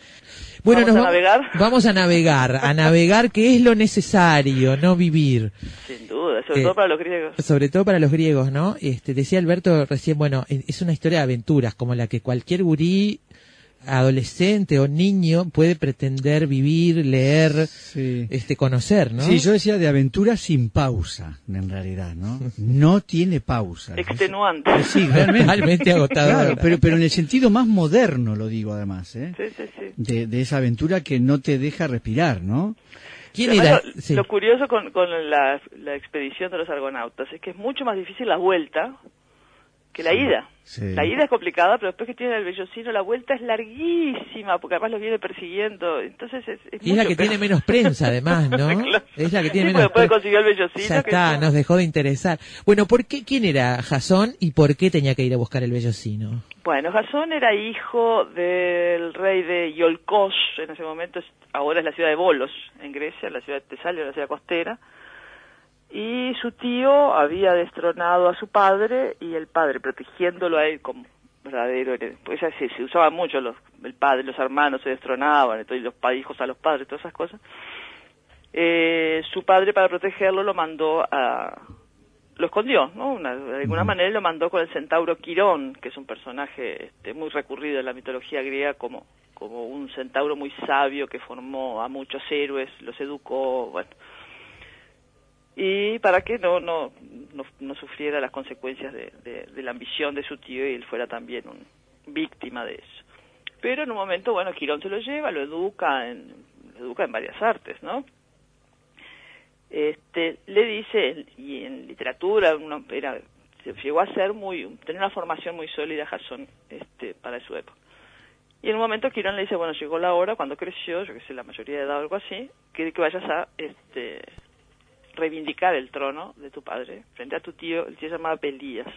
Speaker 6: Bueno,
Speaker 7: ¿Vamos
Speaker 6: nos
Speaker 7: a navegar?
Speaker 6: Vamos a navegar, a navegar que es lo necesario, no vivir.
Speaker 7: Sin duda, sobre
Speaker 6: Eh,
Speaker 7: todo para los griegos.
Speaker 6: Sobre todo para los griegos, ¿no? Este, decía Alberto recién, bueno, es es una historia de aventuras, como la que cualquier gurí, adolescente o niño puede pretender vivir, leer,
Speaker 2: Sí.
Speaker 6: este, conocer, ¿no?
Speaker 2: Sí, yo decía de aventura sin pausa, en realidad, ¿no? No tiene pausa.
Speaker 7: Extenuante.
Speaker 2: Sí, realmente.
Speaker 6: Realmente agotador.
Speaker 2: Claro, pero, pero en el sentido más moderno lo digo además, ¿eh?
Speaker 7: Sí, sí, sí.
Speaker 2: De, de esa aventura que no te deja respirar, ¿no?
Speaker 6: ¿Quién
Speaker 7: Además,
Speaker 6: era?
Speaker 7: Lo,
Speaker 6: Sí.
Speaker 7: lo curioso con, con la, la expedición de los argonautas es que es mucho más difícil la vuelta que la ida.
Speaker 2: Sí.
Speaker 7: La ida es complicada, pero después que tiene el vellocino, la vuelta es larguísima, porque además los viene persiguiendo. Entonces es, es
Speaker 6: Y es la que
Speaker 7: peor.
Speaker 6: tiene menos prensa, además, ¿no?
Speaker 7: Claro.
Speaker 6: Es la que tiene menos
Speaker 7: después
Speaker 6: pre-
Speaker 7: consiguió el vellocino.
Speaker 6: Ya está, nos dejó de interesar. Bueno, ¿por qué, ¿quién era Jasón y por qué tenía que ir a buscar el vellocino?
Speaker 7: Bueno, Jasón era hijo del rey de Iolcos, en ese momento, ahora es la ciudad de Bolos, en Grecia, la ciudad de Tesalia, la ciudad costera. Y su tío había destronado a su padre y el padre, protegiéndolo a él como verdadero. Pues ya se, se usaba mucho, los, el padre, los hermanos se destronaban, entonces los hijos a los padres, todas esas cosas. Eh, su padre, para protegerlo, lo mandó a, lo escondió, ¿no? Una- de alguna manera lo mandó con el centauro Quirón, que es un personaje este, muy recurrido en la mitología griega como, como un centauro muy sabio que formó a muchos héroes, los educó, bueno. Y para que no, no, no, sufriera las consecuencias de, de- la ambición de su tío y él fuera también un, víctima de eso. Pero en un momento, bueno, Quirón se lo lleva, lo educa en, lo educa en varias artes, ¿no? este, le dice, y en literatura uno era, llegó a ser muy, tenía una formación muy sólida Jasón este, para su época. Y en un momento Quirón le dice, bueno, llegó la hora, cuando creció, yo que sé, la mayoría de edad o algo así, que, que vayas a este, reivindicar el trono de tu padre frente a tu tío, el tío se llamaba Pelías.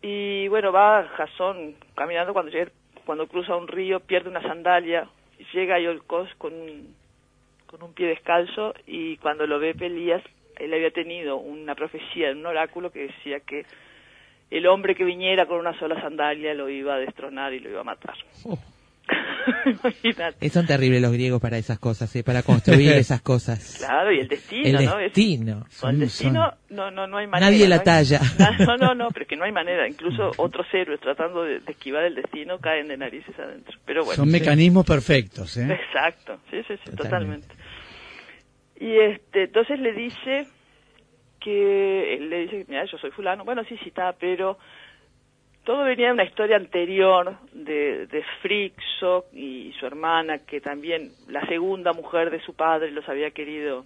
Speaker 7: Y bueno, va Jasón caminando cuando cuando cruza un río, pierde una sandalia, llega a Iolcos con un, con un pie descalzo y cuando lo ve Pelías, él había tenido una profecía de un oráculo que decía que el hombre que viniera con una sola sandalia lo iba a destronar y lo iba a matar. Imagínate.
Speaker 6: Eh, Son terribles los griegos para esas cosas, ¿eh? para construir esas cosas.
Speaker 7: Claro, y el destino,
Speaker 6: El
Speaker 7: ¿no? Es-
Speaker 6: destino.
Speaker 7: con el destino no, no, no hay manera.
Speaker 6: Nadie la
Speaker 7: ¿no?
Speaker 6: talla.
Speaker 7: No, no, no, pero es que no hay manera. Incluso otros héroes tratando de, de esquivar el destino caen de narices adentro. Pero bueno.
Speaker 2: Son mecanismos perfectos, ¿eh?
Speaker 7: Exacto, sí, sí, sí,
Speaker 6: Totalmente.
Speaker 7: totalmente. Y este, entonces le dice que, él le dice, mira, yo soy fulano, bueno, sí, sí está, pero todo venía de una historia anterior de, de Frixo y su hermana, que también la segunda mujer de su padre los había querido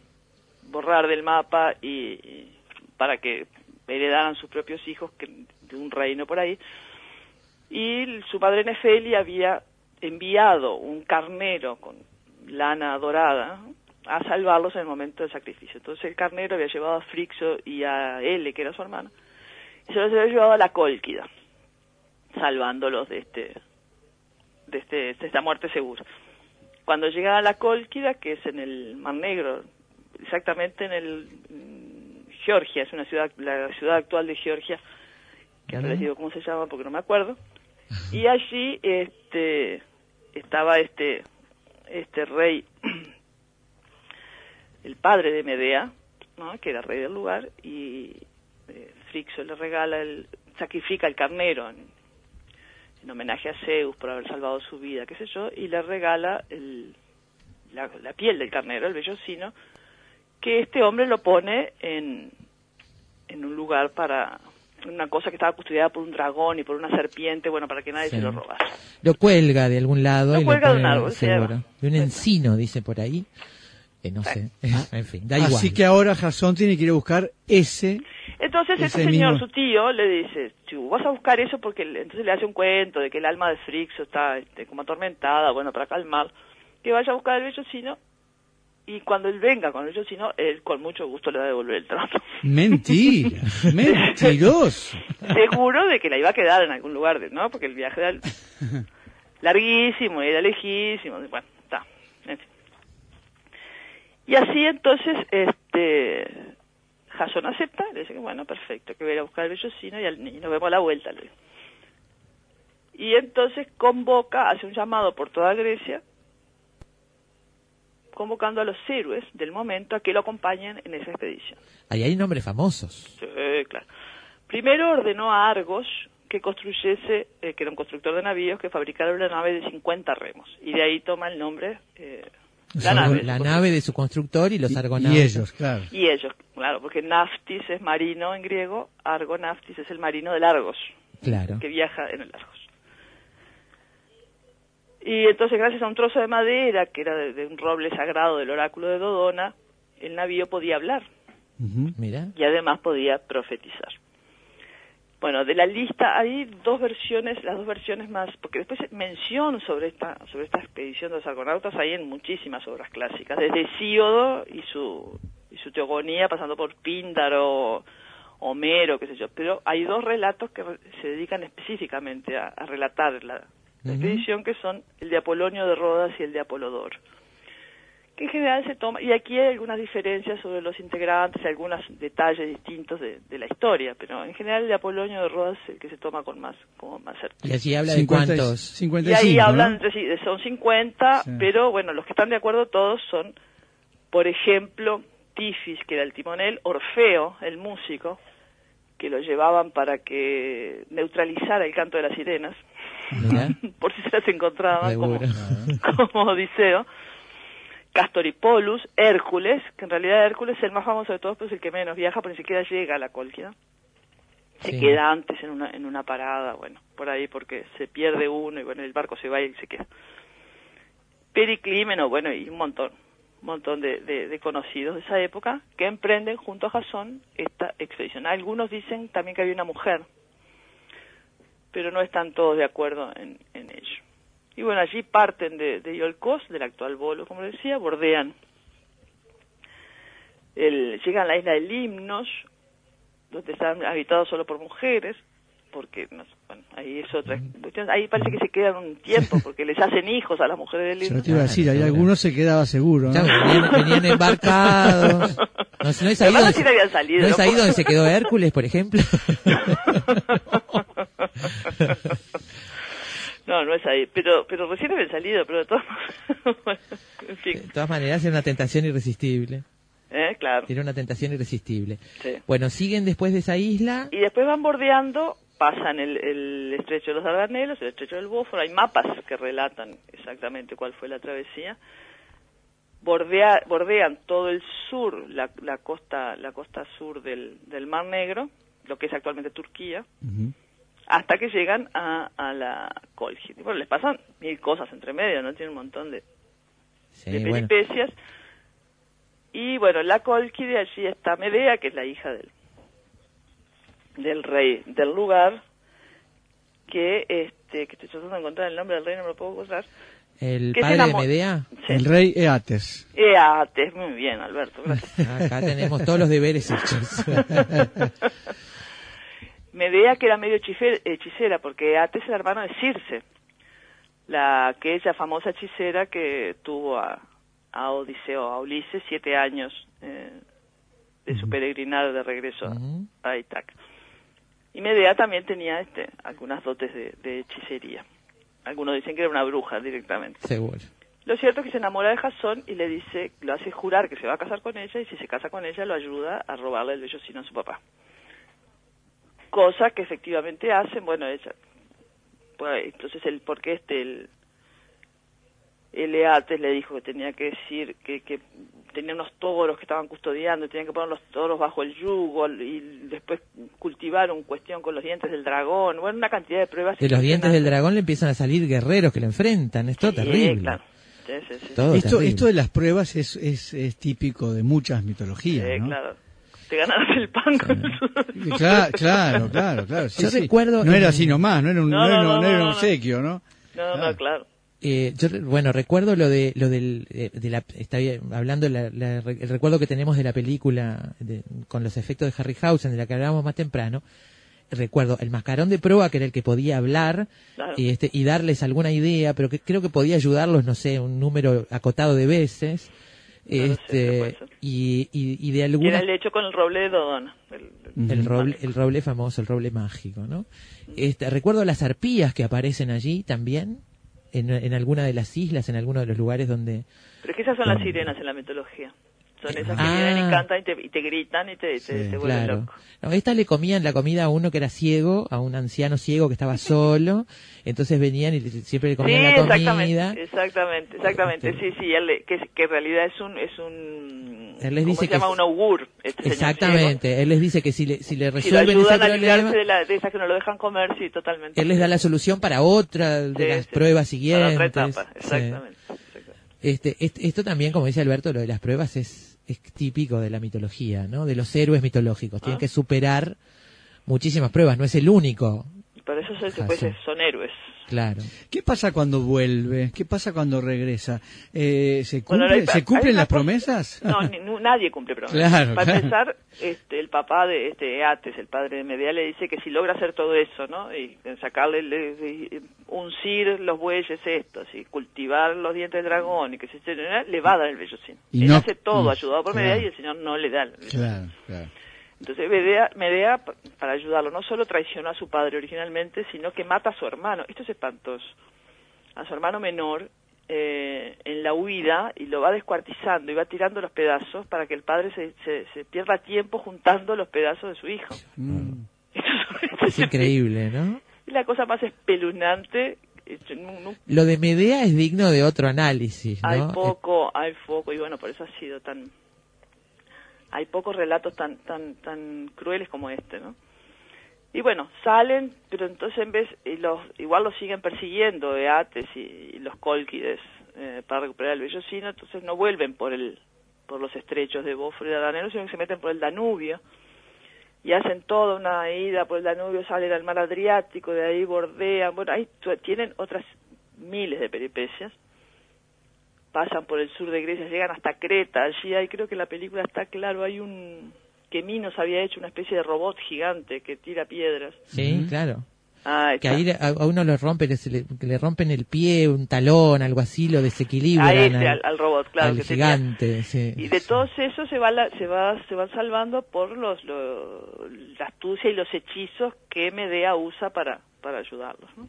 Speaker 7: borrar del mapa y, para que heredaran sus propios hijos que, de un reino por ahí. Y su padre Nefeli había enviado un carnero con lana dorada a salvarlos en el momento del sacrificio. Entonces el carnero había llevado a Frixo y a Ele, que era su hermana, y se los había llevado a la Cólquida, salvándolos de este de, este, de esta muerte segura. Cuando llegan a la Cólquida, que es en el Mar Negro, exactamente en el mm, Georgia, es una ciudad, la ciudad actual de Georgia, que ahora les digo cómo se llama porque no me acuerdo, y allí este estaba este este rey el padre de Medea ¿no? que era rey del lugar y eh, Frixo le regala el sacrifica el carnero en, en homenaje a Zeus por haber salvado su vida qué sé yo y le regala el, la, la piel del carnero el vellocino que este hombre lo pone en en un lugar para una cosa que estaba custodiada por un dragón y por una serpiente, bueno, para que nadie
Speaker 6: Sí.
Speaker 7: se lo robara.
Speaker 6: Lo cuelga de algún lado.
Speaker 7: Lo
Speaker 6: y
Speaker 7: cuelga de un
Speaker 6: pone-
Speaker 7: árbol, sí,
Speaker 6: seguro.
Speaker 7: ahí va.
Speaker 6: De un encino, dice por ahí. Eh, no sé. en fin, da igual.
Speaker 8: Así que ahora Jasón tiene que ir a buscar ese.
Speaker 7: Entonces
Speaker 8: Ese
Speaker 7: ese señor,
Speaker 8: mismo.
Speaker 7: su tío, le dice, "Chu, vas a buscar eso porque le- entonces le hace un cuento de que el alma de Frixo está este, como atormentada, bueno, para calmar, que vaya a buscar el vellocino y cuando él venga con el vellocino, él con mucho gusto le va a devolver el trato.
Speaker 8: Mentira, mentiroso.
Speaker 7: Seguro de que la iba a quedar en algún lugar, de- ¿no? Porque el viaje era larguísimo, era lejísimo, bueno. Y así entonces, este, Jason acepta, le dice que bueno, perfecto, que voy a ir a buscar el vellocino y, al- y nos vemos a la vuelta. le. Y entonces convoca, hace un llamado por toda Grecia, convocando a los héroes del momento a que lo acompañen en esa expedición.
Speaker 6: Ahí hay nombres famosos.
Speaker 7: Sí, claro. Primero ordenó a Argos que construyese, eh, que era un constructor de navíos, que fabricara una nave de 50 remos. Y de ahí toma el nombre, eh, la nave.
Speaker 6: La
Speaker 7: su
Speaker 6: nave de su constructor y los
Speaker 8: Y,
Speaker 6: argonautas.
Speaker 8: y ellos, claro.
Speaker 7: Y ellos, claro, porque naftis es marino en griego, argonaftis es el marino del Argos,
Speaker 6: Claro.
Speaker 7: que viaja en el Argos. Y entonces, gracias a un trozo de madera, que era de, de un roble sagrado del oráculo de Dodona, el navío podía hablar.
Speaker 6: Mira.
Speaker 7: y además podía profetizar. Bueno, de la lista hay dos versiones, las dos versiones más, porque después mención sobre esta sobre esta expedición de los argonautas hay en muchísimas obras clásicas, desde Hesíodo y su y su teogonía pasando por Píndaro, Homero, qué sé yo, pero hay dos relatos que se dedican específicamente a, a relatar la, expedición que son el de Apolonio de Rodas y el de Apolodoro que en general se toma, y aquí hay algunas diferencias sobre los integrantes y algunos detalles distintos de, de la historia, pero en general el de Apolonio de Rodas es el que se toma con más, como más certeza.
Speaker 6: Y allí habla de
Speaker 8: 50 y-
Speaker 6: cuántos.
Speaker 8: 55,
Speaker 7: Y ahí
Speaker 8: ¿no?
Speaker 7: hablan entre sí, de- son 50,
Speaker 8: Sí.
Speaker 7: pero bueno, los que están de acuerdo todos son, por ejemplo, Tifis, que era el timonel, Orfeo, el músico, que lo llevaban para que neutralizara el canto de las sirenas, por si se las encontraban como, como Odiseo, Castor y Polus, Hércules, que en realidad Hércules es el más famoso de todos, pero es el que menos viaja, porque ni siquiera llega a la Cólquida. Se
Speaker 6: Sí.
Speaker 7: queda antes en una, en una parada, bueno, por ahí porque se pierde uno y bueno, el barco se va y se queda. Periclímeno, bueno, y un montón, un montón de, de- de conocidos de esa época que emprenden junto a Jasón esta expedición. Algunos dicen también que había una mujer, pero no están todos de acuerdo en, en ello. Y bueno, allí parten de, de Iolcos, del actual Bolo, como decía, bordean. El, llegan a la isla de Limnos, donde están habitados solo por mujeres, porque, no bueno, ahí es otra cuestión. Ahí parece que se quedan un tiempo, porque les hacen hijos a las mujeres de
Speaker 8: Yo
Speaker 7: Limnos.
Speaker 8: te iba a decir, hay algunos se quedaba seguro, ¿no?
Speaker 6: Venían, venían embarcados. No, no es ahí,
Speaker 7: Además,
Speaker 6: donde,
Speaker 7: así no habían salido,
Speaker 6: ¿no es
Speaker 7: ¿no?
Speaker 6: ahí donde se quedó Hércules, por ejemplo.
Speaker 7: No, no es ahí, pero pero recién habían salido, pero de todas bueno, en fin,
Speaker 6: De todas maneras, era una tentación irresistible.
Speaker 7: ¿eh? claro.
Speaker 6: Era una tentación irresistible.
Speaker 7: Sí.
Speaker 6: Bueno, siguen después de esa isla.
Speaker 7: Y después van bordeando, pasan el, el estrecho de los Dardanelos, el estrecho del Bósforo, hay mapas que relatan exactamente cuál fue la travesía. Bordea, bordean todo el sur, la, la costa la costa sur del, del Mar Negro, lo que es actualmente Turquía. Hasta que llegan a, a la Colgid. Y bueno, les pasan mil cosas entre medio, ¿no? Tienen un montón de,
Speaker 6: Sí,
Speaker 7: de
Speaker 6: bueno.
Speaker 7: peripecias. Y bueno, la Colquide, allí está Medea, que es la hija del, del rey del lugar, que este que estoy tratando de encontrar el nombre del rey, no me lo puedo encontrar.
Speaker 6: El padre de Medea.
Speaker 7: Sí.
Speaker 8: El rey Eates.
Speaker 7: Eates, muy bien, Alberto, gracias.
Speaker 6: Acá tenemos todos los deberes hechos.
Speaker 7: Medea, que era medio hechicera, porque Eates es el hermano de Circe, la aquella famosa hechicera que tuvo a, a Odiseo, a Ulises, siete años eh, de su peregrinar de regreso a-
Speaker 6: Ujú.
Speaker 7: a Ítaca. Y Medea también tenía este, algunas dotes de, de hechicería. Algunos dicen que era una bruja directamente.
Speaker 6: Seguro.
Speaker 7: Lo cierto es que se enamora de Jasón y le dice, lo hace jurar que se va a casar con ella y si se casa con ella lo ayuda a robarle el vellocino a su papá. Cosa que efectivamente hacen, bueno, ella, pues, entonces el, porque este, el, el Eates le dijo que tenía que decir, que, que tenían unos toros que estaban custodiando, tenían que poner los toros bajo el yugo y después cultivaron cuestión con los dientes del dragón, bueno, una cantidad de pruebas.
Speaker 1: De los dientes del dragón le empiezan a salir guerreros que lo enfrentan, es todo
Speaker 7: Sí,
Speaker 1: terrible.
Speaker 7: claro. Sí, sí, sí.
Speaker 1: Todo
Speaker 2: Esto,
Speaker 1: terrible.
Speaker 2: esto de las pruebas es, es, es típico de muchas mitologías,
Speaker 7: Sí,
Speaker 2: ¿no?
Speaker 7: claro. Te ganabas el pan con su-
Speaker 2: Claro, claro, claro, claro. sí,
Speaker 1: Yo
Speaker 2: sí.
Speaker 1: recuerdo
Speaker 2: No era así nomás, no era un,
Speaker 7: No,
Speaker 2: no,
Speaker 7: no, no,
Speaker 2: no era
Speaker 7: no,
Speaker 2: un
Speaker 7: no.
Speaker 2: obsequio, ¿no?
Speaker 7: No, no, claro.
Speaker 1: Eh, yo re- bueno recuerdo lo de lo del eh, de la está bien, hablando la- la- el recuerdo que tenemos de la película de- con los efectos de Harryhausen de la que hablábamos más temprano recuerdo el mascarón de proa que era el que podía hablar
Speaker 7: Claro.
Speaker 1: y este y darles alguna idea pero que creo que podía ayudarlos no sé un número acotado de veces
Speaker 7: No lo sé,
Speaker 1: este y, y, y de
Speaker 7: Que era
Speaker 1: alguna
Speaker 7: el hecho con el roble de Dodona. El-
Speaker 1: el roble, el roble famoso, el roble mágico, ¿no? Este, recuerdo las arpías que aparecen allí también, en, en alguna de las islas, en alguno de los lugares donde...
Speaker 7: Pero es que esas son las sirenas en la mitología. Son esas que
Speaker 1: Ah.
Speaker 7: vienen y cantan y te, y te gritan y te,
Speaker 2: Sí,
Speaker 7: te vuelven
Speaker 1: Claro.
Speaker 7: loco.
Speaker 1: No, estas le comían la comida a uno que era ciego, a un anciano ciego que estaba solo, entonces venían y siempre le
Speaker 7: Sí,
Speaker 1: comían la comida.
Speaker 7: exactamente, exactamente, exactamente.
Speaker 1: Este-
Speaker 7: Sí, sí, él que, que en realidad es un, es un,
Speaker 1: Él les
Speaker 7: ¿cómo
Speaker 1: dice
Speaker 7: se
Speaker 1: que
Speaker 7: llama? Un augur. Este señor
Speaker 1: Exactamente, él les dice que si le, si le
Speaker 7: ciego. Si lo
Speaker 1: resuelven ese problema,
Speaker 7: de, la, de esas que no lo dejan comer, sí, totalmente.
Speaker 1: él les da la solución para otra de
Speaker 7: Sí,
Speaker 1: las
Speaker 7: sí,
Speaker 1: pruebas
Speaker 7: Para
Speaker 1: siguientes.
Speaker 7: otra etapa,
Speaker 1: Sí.
Speaker 7: exactamente.
Speaker 1: Este, est- esto también, como dice Alberto, lo de las pruebas es, es típico de la mitología, ¿no? De los héroes mitológicos. Tienen
Speaker 7: Ah.
Speaker 1: que superar muchísimas pruebas, no es el único.
Speaker 7: Por eso se,
Speaker 1: Ah,
Speaker 7: pues,
Speaker 1: sí.
Speaker 7: son héroes.
Speaker 1: Claro.
Speaker 2: ¿Qué pasa cuando vuelve? ¿Qué pasa cuando regresa? Eh, ¿Se,
Speaker 7: Bueno,
Speaker 2: cumple-
Speaker 7: hay-
Speaker 2: ¿se
Speaker 7: hay
Speaker 2: cumplen las promesas?
Speaker 7: No, ni- nadie cumple promesas.
Speaker 2: Claro,
Speaker 7: Para
Speaker 2: claro.
Speaker 7: empezar, este, el papá de este Eates, el padre de Medea, le dice que si logra hacer todo eso, ¿no? Y sacarle, le- uncir los bueyes estos y cultivar los dientes del dragón y que se le va a dar el vellocino.
Speaker 2: Y
Speaker 7: Él
Speaker 2: no-
Speaker 7: hace todo ayudado por
Speaker 2: claro.
Speaker 7: Medea y el señor no le da el vellocino.
Speaker 2: Claro, claro.
Speaker 7: Entonces Medea, Medea, para ayudarlo, no solo traicionó a su padre originalmente, sino que mata a su hermano. Esto es espantoso. A su hermano menor eh, en la huida y lo va descuartizando y va tirando los pedazos para que el padre se, se, se pierda tiempo juntando los pedazos de su hijo.
Speaker 2: Mm.
Speaker 1: Es increíble, ¿no?
Speaker 7: Es la cosa más espeluznante.
Speaker 1: Lo de Medea es digno de otro análisis, ¿no?
Speaker 7: Hay poco, hay poco, y bueno, por eso ha sido tan... Hay pocos relatos tan, tan, tan crueles como este, ¿no? Y bueno, salen, pero entonces en vez, y los, igual los siguen persiguiendo Eates y, los Colquides eh, para recuperar el vellocino, entonces no vuelven por el por los estrechos de Bósforo y Dardanelo, sino que se meten por el Danubio y hacen toda una ida por el Danubio, salen al mar Adriático, de ahí bordean, bueno, ahí tienen otras miles de peripecias pasan por el sur de Grecia, llegan hasta Creta, allí hay, creo que la película está claro, hay un, que Minos había hecho una especie de robot gigante que tira piedras.
Speaker 1: Sí, claro.
Speaker 7: Ah,
Speaker 1: Que ahí a, a uno le rompen, se le, que le rompen el pie, un talón, algo así, lo desequilibran
Speaker 7: a ese,
Speaker 1: al,
Speaker 7: al, al robot, claro.
Speaker 1: al
Speaker 7: que
Speaker 1: gigante. sí.
Speaker 7: Y de todos esos se va, la- se va, se van salvando por los, lo- la astucia y los hechizos que Medea usa para, para ayudarlos, ¿no?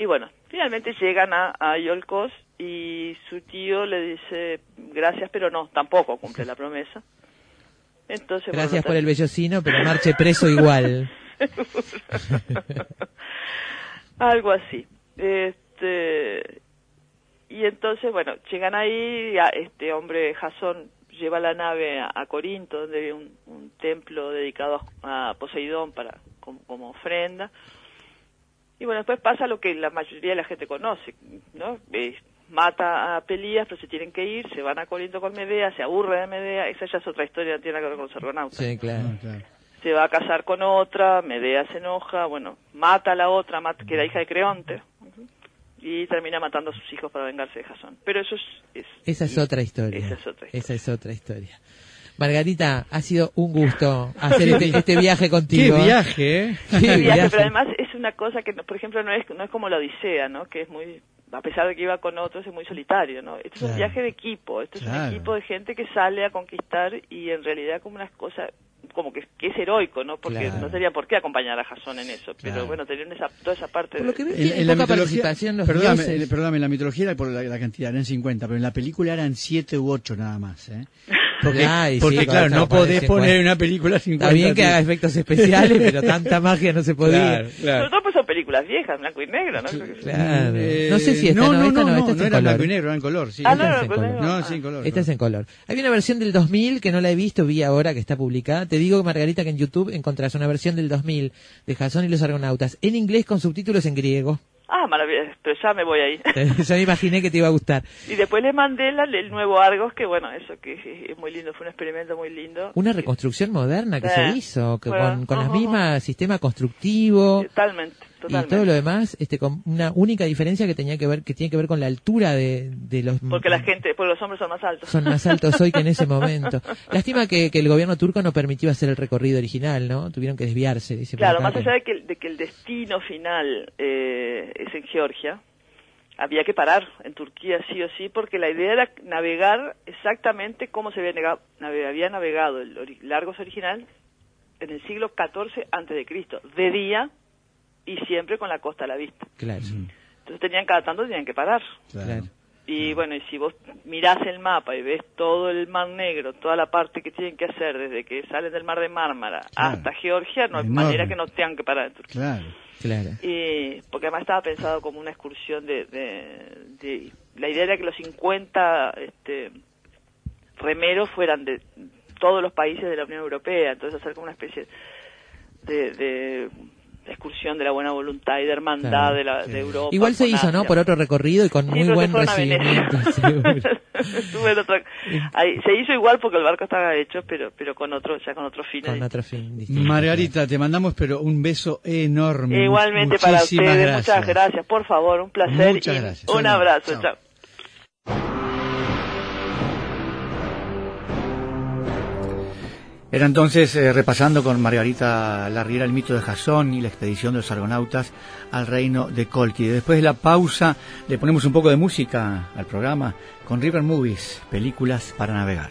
Speaker 7: Y bueno, finalmente llegan a, a Iolcos y su tío le dice gracias, pero no, tampoco cumple la promesa. Entonces,
Speaker 1: Gracias por el vellocino, pero marche preso igual.
Speaker 7: Algo así. Este, y entonces, bueno, llegan ahí, a- este hombre Jasón lleva la nave a, a Corinto, donde hay un, un templo dedicado a, a Poseidón para como, como ofrenda. Y bueno, después pasa lo que la mayoría de la gente conoce, ¿no? Eh, mata a Pelías, pero se tienen que ir, se van a Corinto con Medea, se aburre de Medea, esa ya es otra historia, no tiene nada que ver con los argonautas
Speaker 1: Sí, claro.
Speaker 2: Claro.
Speaker 7: se va a casar con otra, Medea se enoja, bueno, mata a la otra, mata, que era hija de Creonte, y termina matando a sus hijos para vengarse de Jasón. Pero eso es... es-
Speaker 1: Esa es otra historia.
Speaker 7: Esa es otra historia.
Speaker 1: Esa es otra historia. Margarita, ha sido un gusto hacer este, este viaje
Speaker 2: Qué
Speaker 1: contigo.
Speaker 2: viaje, ¿eh?
Speaker 1: Qué
Speaker 7: Sí, viaje,
Speaker 1: viaje.
Speaker 7: pero además es una cosa que, por ejemplo, no es, no es como la Odisea, ¿no? Que es muy... A pesar de que iba con otros, es muy solitario, ¿no? Esto es un viaje de equipo, esto es un equipo de gente que sale a conquistar y en realidad como unas cosas como que, que es heroico, ¿no? Porque
Speaker 1: Claro.
Speaker 7: no tenía por qué acompañar a Jasón en eso, pero bueno, tenían esa, toda esa parte
Speaker 1: Por lo
Speaker 7: de-
Speaker 1: que veo,
Speaker 2: En, la mitología,
Speaker 1: participación los
Speaker 2: perdóname,
Speaker 1: dioses.
Speaker 2: eh, perdóname, en la mitología era por la, la cantidad, eran 50, pero en la película eran 7 u 8 nada más, ¿eh? Porque,
Speaker 1: Ay, sí,
Speaker 2: porque
Speaker 1: claro,
Speaker 2: claro, no podés poner
Speaker 1: 50.
Speaker 2: una película 50.
Speaker 1: Está bien que haga efectos especiales, pero tanta magia no se podía.
Speaker 2: Claro, claro.
Speaker 7: Sobre todo pues son películas viejas, blanco y negro, ¿no? Sí.
Speaker 1: Claro.
Speaker 9: Eh,
Speaker 1: no sé si esta
Speaker 9: no,
Speaker 1: no,
Speaker 9: no,
Speaker 1: esta
Speaker 9: no,
Speaker 1: no,
Speaker 9: no,
Speaker 1: esta es
Speaker 9: no
Speaker 1: en
Speaker 9: era
Speaker 1: color.
Speaker 9: blanco y negro, era en color, sí.
Speaker 7: Ah,
Speaker 1: Esta
Speaker 7: no,
Speaker 1: es
Speaker 7: no,
Speaker 1: en
Speaker 7: color.
Speaker 9: No, sí, en color.
Speaker 1: Esta es en color. Hay una versión del 2000 que no la he visto, vi ahora que está publicada. Te digo, Margarita, que en YouTube encontrás una versión del 2000 de Jason y los Argonautas en inglés con subtítulos en griego.
Speaker 7: Ah, maravilloso, pero ya me voy ahí.
Speaker 1: Yo me imaginé que te iba a gustar.
Speaker 7: y después le mandé la, el nuevo Argos, que bueno, eso que es muy lindo, fue un experimento muy lindo.
Speaker 1: Una reconstrucción moderna que se hizo, que
Speaker 7: Bueno,
Speaker 1: con, con las
Speaker 7: ajá.
Speaker 1: mismas sistema constructivo
Speaker 7: Totalmente,
Speaker 1: y
Speaker 7: totalmente.
Speaker 1: todo lo demás, este, con una única diferencia que tenía que ver, que tiene que ver con la altura de, de los
Speaker 7: Porque la gente, porque los hombres son más altos.
Speaker 1: son más altos hoy que en ese momento. Lástima que, que el gobierno turco no permitió hacer el recorrido original, ¿no? Tuvieron que desviarse, dice
Speaker 7: Claro, más allá de que, que el destino final eh, es en Georgia, había que parar en Turquía sí o sí, porque la idea era navegar exactamente como se había, navegado el ori- Largos original en el siglo XIV antes de Cristo, de día y siempre con la costa a la vista.
Speaker 1: Claro,
Speaker 7: Entonces tenían cada tanto tenían que parar.
Speaker 1: claro.
Speaker 7: Y bueno, y si vos mirás el mapa y ves todo el Mar Negro, toda la parte que tienen que hacer desde que salen del Mar de Mármara
Speaker 9: Claro.
Speaker 7: hasta Georgia, no hay
Speaker 9: Enorme.
Speaker 7: manera que no tengan que parar en Turquía.
Speaker 9: Claro.
Speaker 1: Claro.
Speaker 7: Y, porque además estaba pensado como una excursión de, de, de- la idea era que los 50 este, remeros fueran de todos los países de la Unión Europea, entonces hacer como una especie de, de excursión de la buena voluntad y de hermandad
Speaker 1: Claro,
Speaker 7: de, la, de Europa.
Speaker 1: Igual se hizo, ¿no? Por otro recorrido y con
Speaker 7: Sí,
Speaker 1: muy buen recibimiento.
Speaker 7: Ahí, se hizo igual porque el barco estaba hecho, pero pero con otro ya con otro fin.
Speaker 1: con otro fin.
Speaker 9: Margarita, te mandamos pero un beso enorme.
Speaker 7: Igualmente para ustedes,
Speaker 9: gracias.
Speaker 7: muchas gracias, por favor, un placer
Speaker 9: Muchas
Speaker 7: y
Speaker 9: gracias.
Speaker 7: un abrazo,
Speaker 9: Chao.
Speaker 7: chao.
Speaker 2: Era entonces eh, repasando con Margarita Larriera el mito de Jasón y la expedición de los argonautas al reino de Colqui. Después de la pausa le ponemos un poco de música al programa con River Movies, películas para navegar.